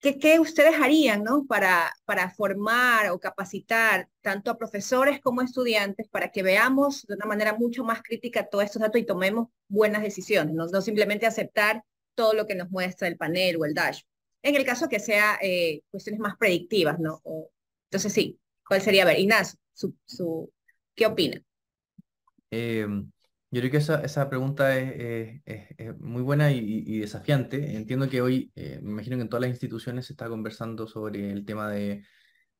¿qué, ustedes harían ¿no? para, formar o capacitar tanto a profesores como a estudiantes para que veamos de una manera mucho más crítica todos estos datos y tomemos buenas decisiones, no, no simplemente aceptar todo lo que nos muestra el panel o el dash? En el caso que sea eh, cuestiones más predictivas, ¿no? entonces sí, ¿cuál sería? A ver, Ignacio, su, su, ¿qué opina? Em, yo creo que esa, esa pregunta es, muy buena y, desafiante. Entiendo que hoy, eh, me imagino que en todas las instituciones se está conversando sobre el tema de,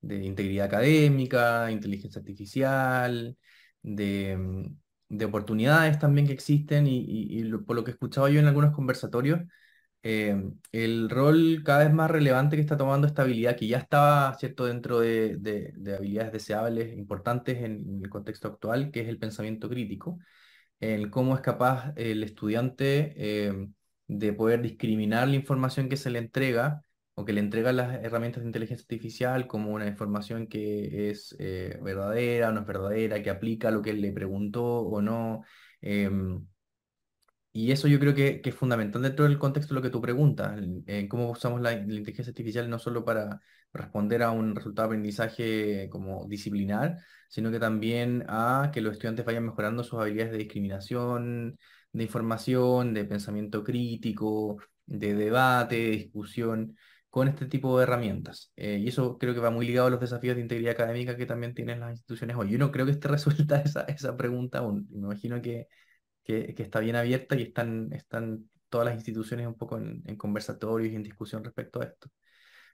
integridad académica, inteligencia artificial, de, mm, oportunidades también que existen y, por lo que he escuchado yo en algunos conversatorios, eh, el rol cada vez más relevante que está tomando esta habilidad, que ya estaba cierto dentro de, de habilidades deseables importantes en, el contexto actual, que es el pensamiento crítico en cómo es capaz el estudiante eh, de poder discriminar la información que se le entrega o que le entregan las herramientas de inteligencia artificial como una información que es eh, verdadera o no es verdadera, que aplica lo que él le preguntó o no. Em, y eso yo creo que, es fundamental dentro del contexto de lo que tú preguntas, en cómo usamos la, inteligencia artificial no solo para responder a un resultado de aprendizaje como disciplinar, sino que también a que los estudiantes vayan mejorando sus habilidades de discriminación, de información, de pensamiento crítico, de debate, de discusión, con este tipo de herramientas. Eh, y eso creo que va muy ligado a los desafíos de integridad académica que también tienen las instituciones hoy. Yo no creo que esté [laughs] resuelta esa, esa pregunta aún. Me imagino que que, está bien abierta y están, están todas las instituciones un poco en, conversatorios y en discusión respecto a esto.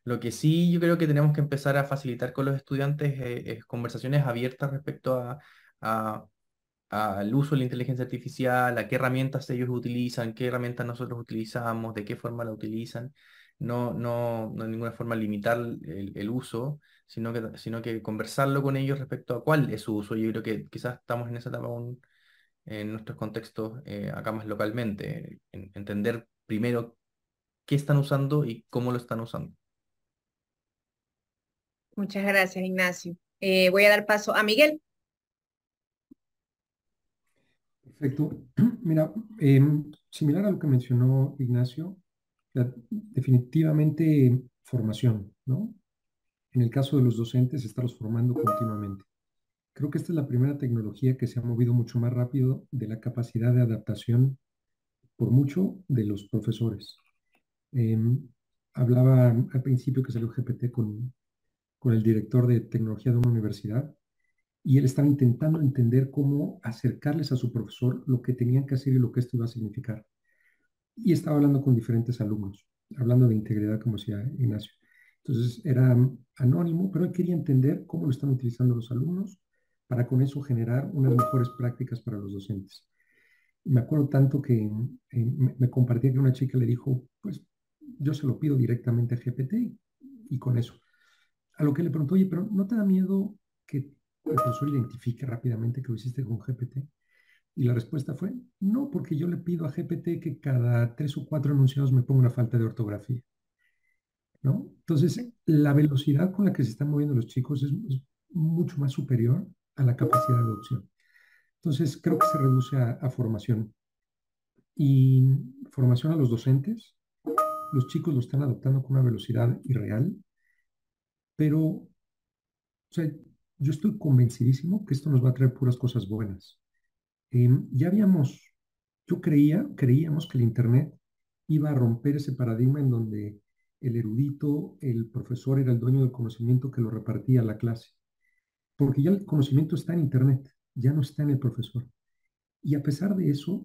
Lo que sí yo creo que tenemos que empezar a facilitar con los estudiantes eh, es, conversaciones abiertas respecto a, al uso de la inteligencia artificial, a qué herramientas ellos utilizan, qué herramientas nosotros utilizamos, de qué forma la utilizan. No, no, no de ninguna forma limitar el, el, uso, sino que, sino que conversarlo con ellos respecto a cuál es su uso. Yo creo que quizás estamos en esa etapa aún en nuestros contextos eh, acá más localmente, entender primero qué están usando y cómo lo están usando. Muchas gracias, Ignacio. Eh, voy a dar paso a Miguel. Perfecto. [clears throat] Mira, em, similar a lo que mencionó Ignacio, definitivamente formación, ¿no? En el caso de los docentes, estarlos formando continuamente. Creo que esta es la primera tecnología que se ha movido mucho más rápido de la capacidad de adaptación por mucho de los profesores. Em, hablaba al principio que salió GPT con, con el director de tecnología de una universidad y él estaba intentando entender cómo acercarles a su profesor lo que tenían que hacer y lo que esto iba a significar. Y estaba hablando con diferentes alumnos, hablando de integridad, como decía Ignacio. Entonces era anónimo, pero él quería entender cómo lo están utilizando los alumnos, para con eso generar unas mejores prácticas para los docentes. Me acuerdo tanto que me, compartía que una chica le dijo, pues yo se lo pido directamente a GPT y, con eso. A lo que le preguntó, oye, pero ¿no te da miedo que el profesor identifique rápidamente que lo hiciste con GPT? Y la respuesta fue, no, porque yo le pido a GPT que cada tres o cuatro enunciados me ponga una falta de ortografía. ¿No? Entonces, la velocidad con la que se están moviendo los chicos es mucho más superior a la capacidad de adopción. Entonces, creo que se reduce a, formación. Y formación a los docentes. Los chicos lo están adoptando con una velocidad irreal, pero yo estoy convencidísimo que esto nos va a traer puras cosas buenas. Em, ya habíamos, yo creía, creíamos que el Internet iba a romper ese paradigma en donde el erudito, el profesor era el dueño del conocimiento que lo repartía a la clase porque ya el conocimiento está en Internet, ya no está en el profesor. Y a pesar de eso,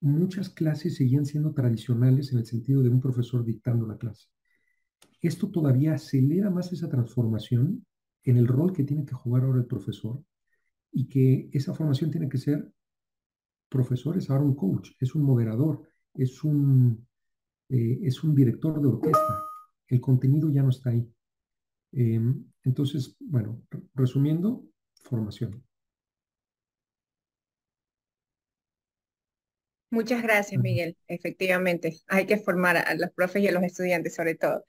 muchas clases seguían siendo tradicionales en el sentido de un profesor dictando la clase. Esto todavía acelera más esa transformación en el rol que tiene que jugar ahora el profesor y que esa formación tiene que ser profesor es ahora un coach, es un moderador, es un, eh, es un director de orquesta. El contenido ya no está ahí. Em, entonces, bueno, resumiendo, formación. Muchas gracias, Miguel. Efectivamente, hay que formar a los profes y a los estudiantes sobre todo.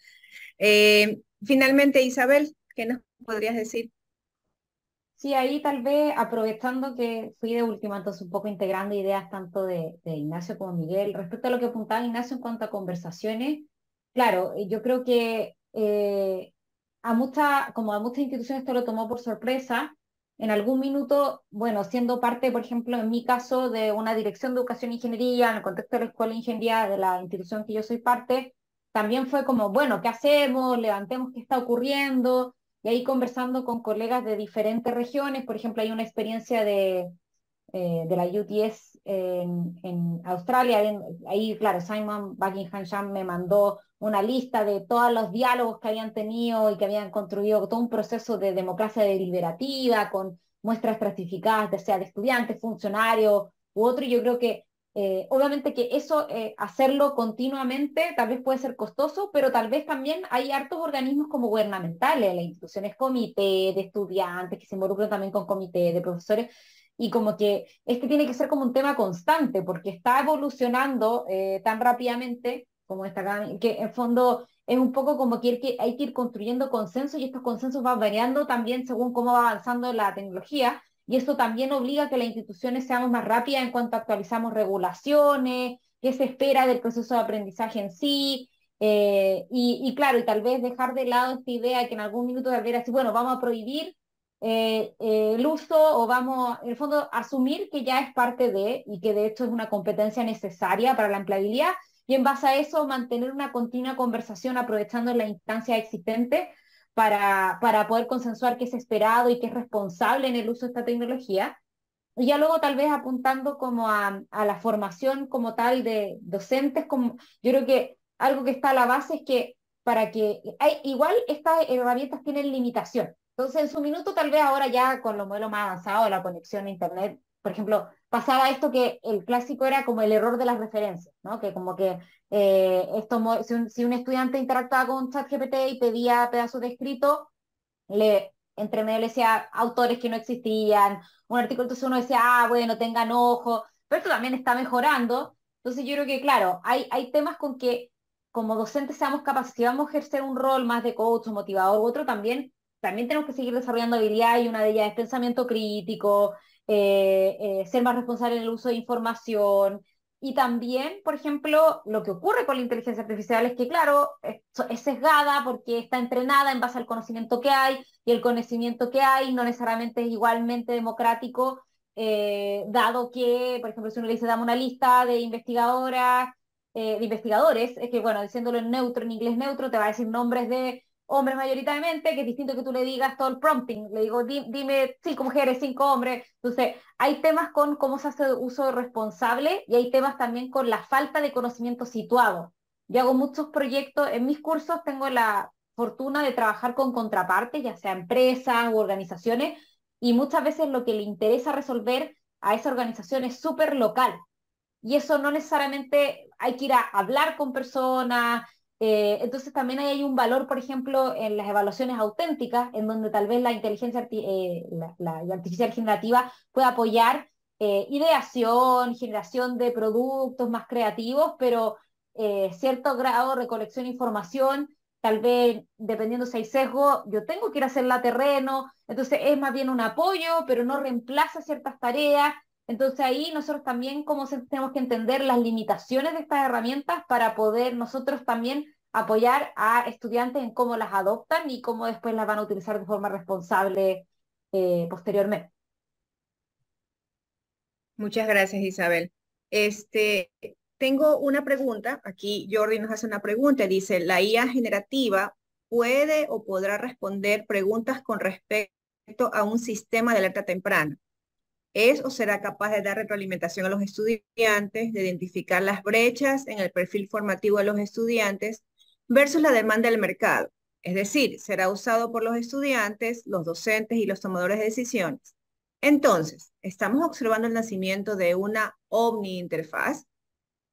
Em, finalmente, Isabel, ¿qué nos podrías decir? Sí, ahí tal vez aprovechando que fui de última, entonces un poco integrando ideas tanto de, de Ignacio como Miguel. Respecto a lo que apuntaba Ignacio en cuanto a conversaciones, claro, yo creo que eh, a mucha, como a muchas instituciones esto lo tomó por sorpresa, en algún minuto, bueno, siendo parte, por ejemplo, en mi caso, de una dirección de educación e ingeniería, en el contexto de la escuela de ingeniería de la institución que yo soy parte, también fue como, bueno, ¿qué hacemos? Levantemos qué está ocurriendo. Y ahí conversando con colegas de diferentes regiones, por ejemplo, hay una experiencia de, eh, de la UTS en, en Australia. ahí, claro, Simon Buckingham me mandó una lista de todos los diálogos que habían tenido y que habían construido todo un proceso de democracia deliberativa con muestras estratificadas, ya sea de estudiantes, funcionarios u otro. Y yo creo que eh, obviamente que eso, eh, hacerlo continuamente, tal vez puede ser costoso, pero tal vez también hay hartos organismos como gubernamentales, las instituciones comité de estudiantes que se involucran también con comité de profesores, y como que este tiene que ser como un tema constante, porque está evolucionando eh, tan rápidamente como esta, que en fondo es un poco como que hay que ir construyendo consensos y estos consensos van variando también según cómo va avanzando la tecnología y esto también obliga a que las instituciones seamos más rápidas en cuanto actualizamos regulaciones, qué se espera del proceso de aprendizaje en sí, eh, y, claro, y tal vez dejar de lado esta idea de que en algún minuto tal vez así, bueno, vamos a prohibir eh, eh, el uso o vamos, en el fondo, asumir que ya es parte de y que de hecho es una competencia necesaria para la empleabilidad y en base a eso mantener una continua conversación aprovechando la instancia existente para, para poder consensuar qué es esperado y qué es responsable en el uso de esta tecnología. Y ya luego tal vez apuntando como a, a la formación como tal de docentes, como, yo creo que algo que está a la base es que para que, hay, igual estas herramientas tienen limitación. Entonces, en su minuto, tal vez ahora ya con los modelos más avanzados, la conexión a Internet, por ejemplo, pasaba esto que el clásico era como el error de las referencias, ¿no? Que como que eh, esto, si un, si, un, estudiante interactuaba con ChatGPT y pedía pedazos de escrito, le, entre medio le decía autores que no existían, un artículo, entonces uno decía, ah, bueno, tengan ojo, pero esto también está mejorando. Entonces yo creo que, claro, hay, hay temas con que como docentes seamos capaces, si vamos a ejercer un rol más de coach o motivador u otro, también, también tenemos que seguir desarrollando habilidades y una de ellas es pensamiento crítico, eh, eh, ser más responsable en el uso de información, y también, por ejemplo, lo que ocurre con la inteligencia artificial es que, claro, es, sesgada porque está entrenada en base al conocimiento que hay y el conocimiento que hay no necesariamente es igualmente democrático, eh, dado que, por ejemplo, si uno le dice, dame una lista de investigadoras, de investigadores, es que, bueno, diciéndolo en neutro, en inglés neutro, te va a decir nombres de hombres mayoritariamente, que es distinto que tú le digas todo el prompting, le digo, dime cinco mujeres, cinco hombres. Entonces, hay temas con cómo se hace uso responsable y hay temas también con la falta de conocimiento situado. Yo hago muchos proyectos, en mis cursos tengo la fortuna de trabajar con contrapartes, ya sea empresas u organizaciones, y muchas veces lo que le interesa resolver a esa organización es súper local. Y eso no necesariamente hay que ir a hablar con personas, eh, entonces también hay un valor, por ejemplo, en las evaluaciones auténticas, en donde tal vez la inteligencia eh, artificial generativa pueda apoyar eh, ideación, generación de productos más creativos, pero cierto grado de recolección de información, tal vez dependiendo si hay sesgo, yo tengo que ir a hacerla terreno, entonces es más bien un apoyo, pero no reemplaza ciertas tareas. Entonces ahí nosotros también como tenemos que entender las limitaciones de estas herramientas para poder nosotros también apoyar a estudiantes en cómo las adoptan y cómo después las van a utilizar de forma responsable eh, posteriormente. Muchas gracias, Isabel. Este, tengo una pregunta. Aquí Jordi nos hace una pregunta. Dice, ¿la IA generativa puede o podrá responder preguntas con respecto a un sistema de alerta temprana? ¿Es o será capaz de dar retroalimentación a los estudiantes, de identificar las brechas en el perfil formativo de los estudiantes versus la demanda del mercado. Es decir, será usado por los estudiantes, los docentes y los tomadores de decisiones. Entonces, estamos observando el nacimiento de una omni-interfaz,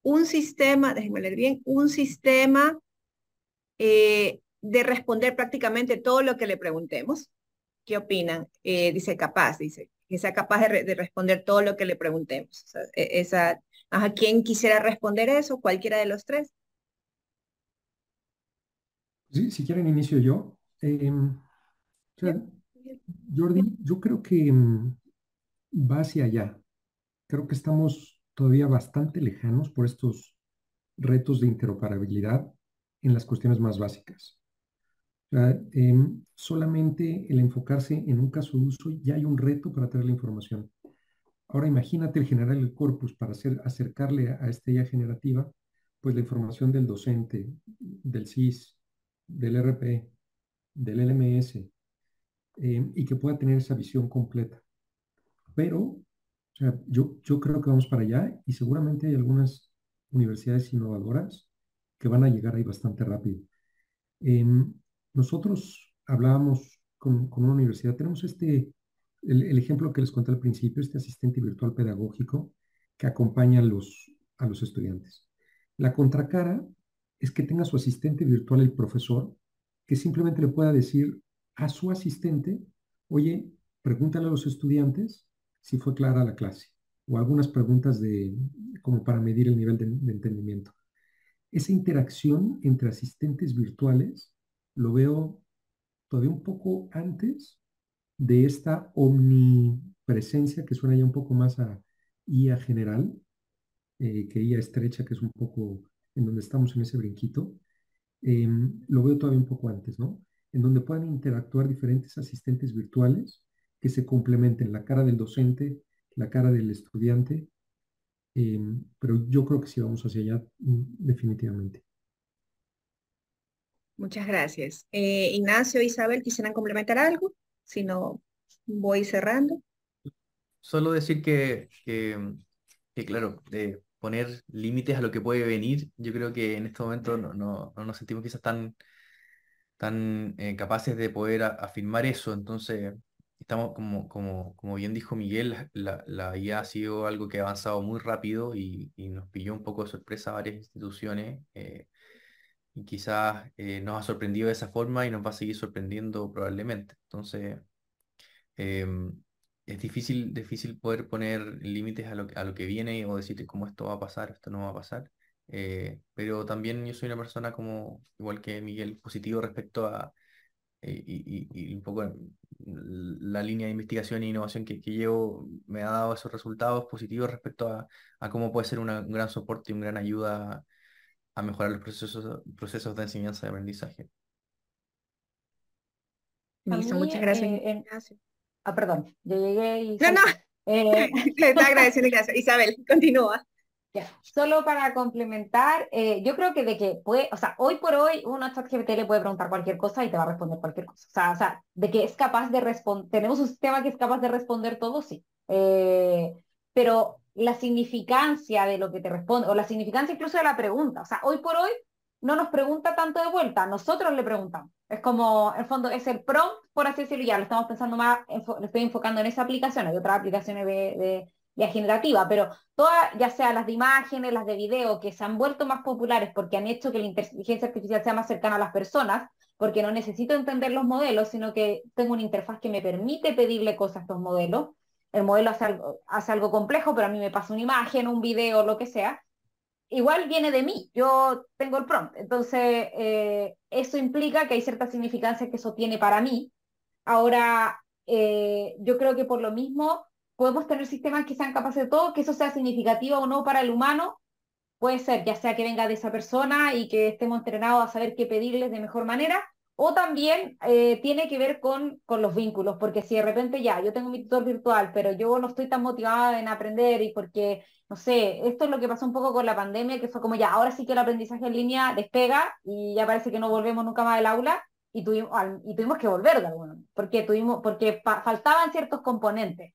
un sistema, déjenme leer bien, un sistema eh, de responder prácticamente todo lo que le preguntemos. ¿Qué opinan? Eh, dice capaz, dice, que sea capaz de, responder todo lo que le preguntemos. E, esa, ¿A quién quisiera responder eso? Cualquiera de los tres. si quieren inicio yo. Em, Jordi, yo creo que em, va hacia allá. Creo que estamos todavía bastante lejanos por estos retos de interoperabilidad. en las cuestiones más básicas. Em, solamente el enfocarse en un caso de uso ya hay un reto para traer la información. Ahora imagínate el generar el corpus para acercarle a, esta IA generativa, pues la información del docente, del CIS, del RP, del LMS, em, y que pueda tener esa visión completa. Pero yo, yo creo que vamos para allá y seguramente hay algunas universidades innovadoras que van a llegar ahí bastante rápido. Em, nosotros hablábamos con, una universidad, tenemos este, el, ejemplo que les conté al principio, este asistente virtual pedagógico que acompaña a los, a los estudiantes. La contracara es que tenga su asistente virtual el profesor, que simplemente le pueda decir a su asistente, oye, pregúntale a los estudiantes si fue clara la clase, o algunas preguntas de, como para medir el nivel de, entendimiento. Esa interacción entre asistentes virtuales lo veo todavía un poco antes de esta omnipresencia que suena ya un poco más a IA general, eh, que IA estrecha, que es un poco en donde estamos en ese brinquito. Em, lo veo todavía un poco antes, ¿no? En donde puedan interactuar diferentes asistentes virtuales que se complementen la cara del docente, la cara del estudiante, em, pero yo creo que sí vamos hacia allá mm, definitivamente. Muchas gracias. Eh, Ignacio, Isabel, ¿quisieran complementar algo? Si no, voy cerrando. Solo decir que, que, claro, de poner límites a lo que puede venir, yo creo que en este momento no, no, nos sentimos quizás tan, tan eh, capaces de poder afirmar eso. Entonces, estamos, como, como, como bien dijo Miguel, la, la IA ha sido algo que ha avanzado muy rápido y, nos pilló un poco de sorpresa a varias instituciones. Eh, y quizás eh, nos ha sorprendido de esa forma y nos va a seguir sorprendiendo probablemente. Entonces, em, es difícil, difícil poder poner límites a lo, a lo que viene o decir cómo esto va a pasar, esto no va a pasar. Eh, pero también yo soy una persona como, igual que Miguel, positivo respecto a, y, un poco la línea de investigación e innovación que, llevo me ha dado esos resultados positivos respecto a, cómo puede ser un gran soporte y una gran ayuda a mejorar los procesos, procesos de enseñanza y aprendizaje. muchas gracias. Eh, ah, perdón, yo llegué y... No, no, eh... [laughs] te agradeciendo, gracias. Isabel, continúa. Solo para complementar, eh, yo creo que de que puede, o sea, hoy por hoy uno a ChatGPT le puede preguntar cualquier cosa y te va a responder cualquier cosa. O sea, o sea de que es capaz de responder, tenemos un sistema que es capaz de responder todo, sí. Eh, pero la significancia de lo que te responde, o la significancia incluso de la pregunta, o sea, hoy por hoy no nos pregunta tanto de vuelta, nosotros le preguntamos. Es como, en el fondo, es el prompt, por así decirlo, ya lo estamos pensando más, lo estoy enfocando en esa aplicación, hay otras aplicaciones de generativa, pero todas, ya sea las de imágenes, las de video, que se han vuelto más populares porque han hecho que la inteligencia artificial sea más cercana a las personas, porque no necesito entender los modelos, sino que tengo una interfaz que me permite pedirle cosas a estos modelos. El modelo hace algo, hace algo complejo, pero a mí me pasa una imagen, un video, lo que sea. Igual viene de mí, yo tengo el prompt. Entonces, eh, eso implica que hay cierta significancia que eso tiene para mí. Ahora, eh, yo creo que por lo mismo podemos tener sistemas que sean capaces de todo, que eso sea significativo o no para el humano, puede ser, ya sea que venga de esa persona y que estemos entrenados a saber qué pedirles de mejor manera, o también eh, tiene que ver con, con los vínculos, porque si de repente ya, yo tengo mi tutor virtual, pero yo no estoy tan motivada en aprender y porque, no sé, esto es lo que pasó un poco con la pandemia, que fue como ya, ahora sí que el aprendizaje en línea despega y ya parece que no volvemos nunca más al aula y tuvimos, y tuvimos que volver de porque, tuvimos, porque faltaban ciertos componentes.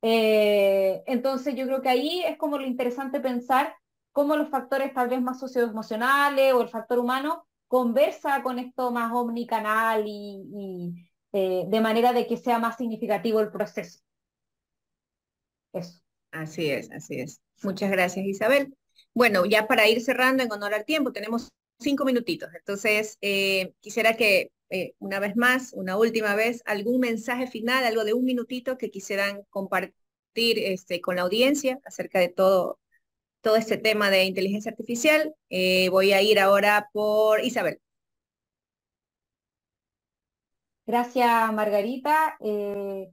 Eh, entonces yo creo que ahí es como lo interesante pensar cómo los factores tal vez más socioemocionales o el factor humano conversa con esto más omnicanal y, eh, de manera de que sea más significativo el proceso. Eso. Así es, así es. Muchas gracias, Isabel. Bueno, ya para ir cerrando en honor al tiempo, tenemos cinco minutitos. Entonces, eh, quisiera que eh, una vez más, una última vez, algún mensaje final, algo de un minutito que quisieran compartir este, con la audiencia acerca de todo, todo este tema de inteligencia artificial. Eh, voy a ir ahora por Isabel. Gracias, Margarita. Eh,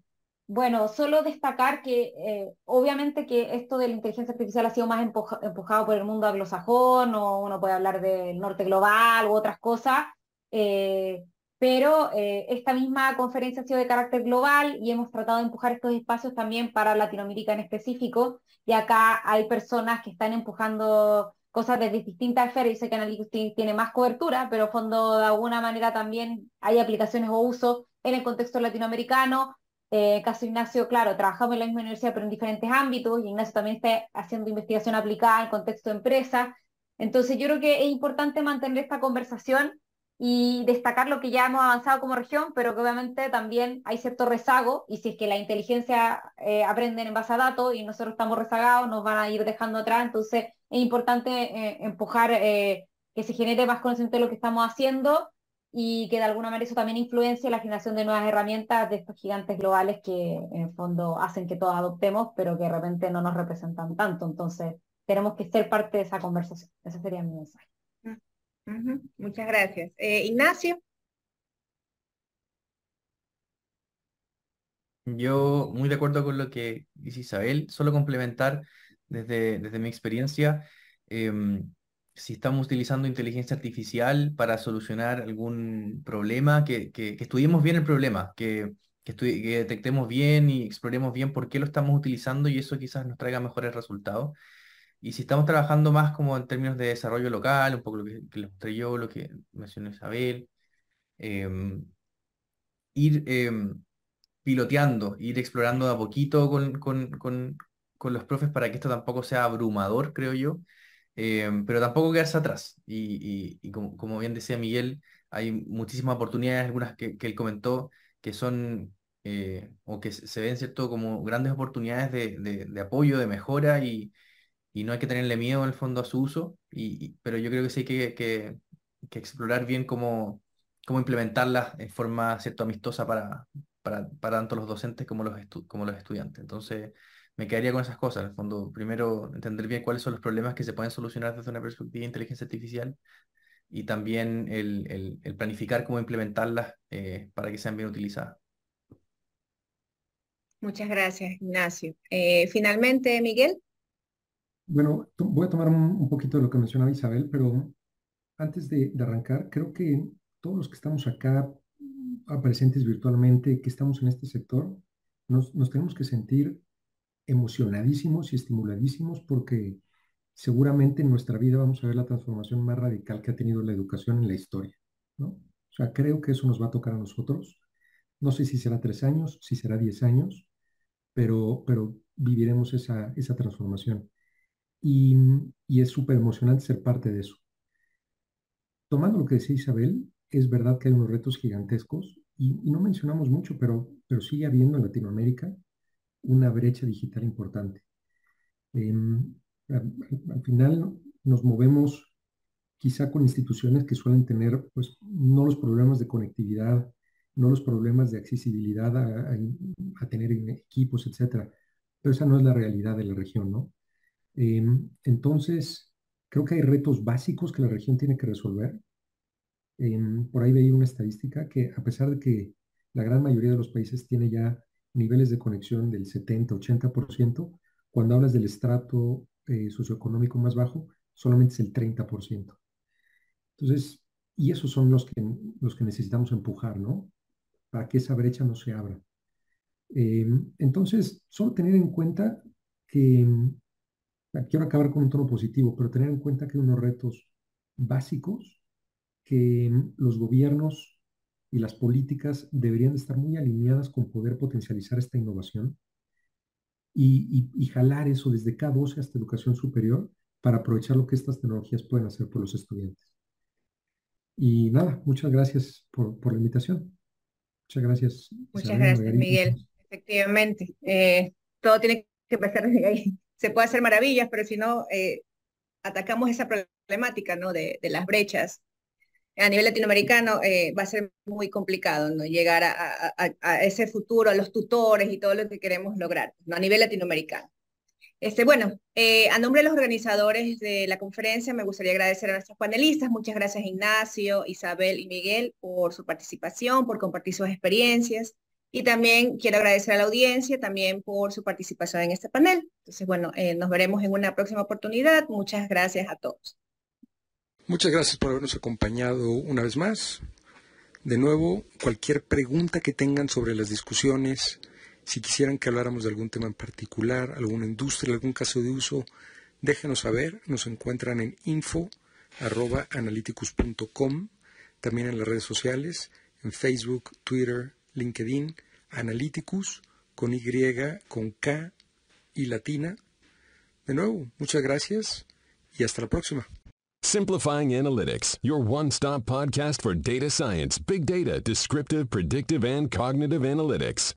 bueno, solo destacar que eh, obviamente que esto de la inteligencia artificial ha sido más empujado por el mundo anglosajón, o uno puede hablar del norte global u otras cosas, pero eh, esta misma conferencia ha sido de carácter global y hemos tratado de empujar estos espacios también para Latinoamérica en específico, y acá hay personas que están empujando cosas desde distintas esferas, y sé que Analytics tiene más cobertura, pero fondo de alguna manera también hay aplicaciones o usos en el contexto latinoamericano, eh, caso Ignacio, claro, trabajamos en la misma universidad, pero en diferentes ámbitos, y Ignacio también está haciendo investigación aplicada en contexto de empresa. Entonces, yo creo que es importante mantener esta conversación y destacar lo que ya hemos avanzado como región, pero que obviamente también hay cierto rezago, y si es que la inteligencia eh, aprenden en base a datos y nosotros estamos rezagados, nos van a ir dejando atrás, entonces es importante eh, empujar eh, que se genere más conocimiento de lo que estamos haciendo y que de alguna manera eso también influencia la generación de nuevas herramientas de estos gigantes globales que en el fondo hacen que todos adoptemos, pero que de repente no nos representan tanto. Entonces, tenemos que ser parte de esa conversación. Ese sería mi mensaje. Muchas gracias. Eh, Ignacio. Yo muy de acuerdo con lo que dice Isabel, solo complementar desde, desde mi experiencia, em, si estamos utilizando inteligencia artificial para solucionar algún problema, que, que, estudiemos bien el problema, que, que, que, detectemos bien y exploremos bien por qué lo estamos utilizando y eso quizás nos traiga mejores resultados. Y si estamos trabajando más como en términos de desarrollo local, un poco lo que, les mostré yo, lo que mencionó Isabel, em, ir em, piloteando, ir explorando a poquito con, con, con, con, los profes para que esto tampoco sea abrumador, creo yo, em, pero tampoco quedarse atrás. Y, y, como, como, bien decía Miguel, hay muchísimas oportunidades, algunas que, que él comentó, que son, eh, o que se ven, ¿cierto?, como grandes oportunidades de, de, de apoyo, de mejora y y no hay que tenerle miedo en el fondo a su uso, y, pero yo creo que sí hay que, que, explorar bien cómo, cómo implementarlas de forma cierto amistosa para, para, para, tanto los docentes como los, como los estudiantes. Entonces, me quedaría con esas cosas. En el fondo, primero, entender bien cuáles son los problemas que se pueden solucionar desde una perspectiva de inteligencia artificial y también el, el, planificar cómo implementarlas eh, para que sean bien utilizadas. Muchas gracias, Ignacio. Eh, finalmente, Miguel. Bueno, voy a tomar un, poquito de lo que mencionaba Isabel, pero antes de, arrancar, creo que todos los que estamos acá mm, presentes virtualmente, que estamos en este sector, nos, tenemos que sentir emocionadísimos y estimuladísimos porque seguramente en nuestra vida vamos a ver la transformación más radical que ha tenido la educación en la historia, ¿no? O sea, creo que eso nos va a tocar a nosotros. No sé si será tres años, si será diez años, pero, pero viviremos esa, esa transformación y, es súper emocionante ser parte de eso. Tomando lo que decía Isabel, es verdad que hay unos retos gigantescos y, no mencionamos mucho, pero, pero sigue habiendo en Latinoamérica una brecha digital importante. Em, al, final nos movemos quizá con instituciones que suelen tener, pues, no los problemas de conectividad, no los problemas de accesibilidad a, a tener equipos, etcétera. Pero esa no es la realidad de la región, ¿no? Em, entonces, creo que hay retos básicos que la región tiene que resolver. Em, por ahí veía una estadística que a pesar de que la gran mayoría de los países tiene ya niveles de conexión del 70-80%, cuando hablas del estrato eh, socioeconómico más bajo, solamente es el 30%. Entonces, y esos son los que, los que necesitamos empujar, ¿no? Para que esa brecha no se abra. Em, entonces, solo tener en cuenta que quiero acabar con un tono positivo, pero tener en cuenta que hay unos retos básicos que los gobiernos y las políticas deberían estar muy alineadas con poder potencializar esta innovación y, jalar eso desde K12 hasta educación superior para aprovechar lo que estas tecnologías pueden hacer por los estudiantes. Y nada, muchas gracias por, la invitación. Muchas gracias. Muchas gracias, Miguel. Efectivamente, eh, todo tiene que empezar desde ahí se puede hacer maravillas, pero si no eh, atacamos esa problemática ¿no? de, las brechas a nivel latinoamericano, eh, va a ser muy complicado ¿no? llegar a, ese futuro, a los tutores y todo lo que queremos lograr a nivel latinoamericano. Este, bueno, eh, a nombre de los organizadores de la conferencia, me gustaría agradecer a nuestros panelistas. Muchas gracias Ignacio, Isabel y Miguel por su participación, por compartir sus experiencias. Y también quiero agradecer a la audiencia también por su participación en este panel. Entonces, bueno, eh, nos veremos en una próxima oportunidad. Muchas gracias a todos. Muchas gracias por habernos acompañado una vez más. De nuevo, cualquier pregunta que tengan sobre las discusiones, si quisieran que habláramos de algún tema en particular, alguna industria, algún caso de uso, déjenos saber. Nos encuentran en info.analyticus.com, también en las redes sociales, en Facebook, Twitter, LinkedIn, Analyticus, con Y, con K y latina. De nuevo, muchas gracias y hasta la próxima. Simplifying Analytics, your one-stop podcast for data science, big data, descriptive, predictive, and cognitive analytics.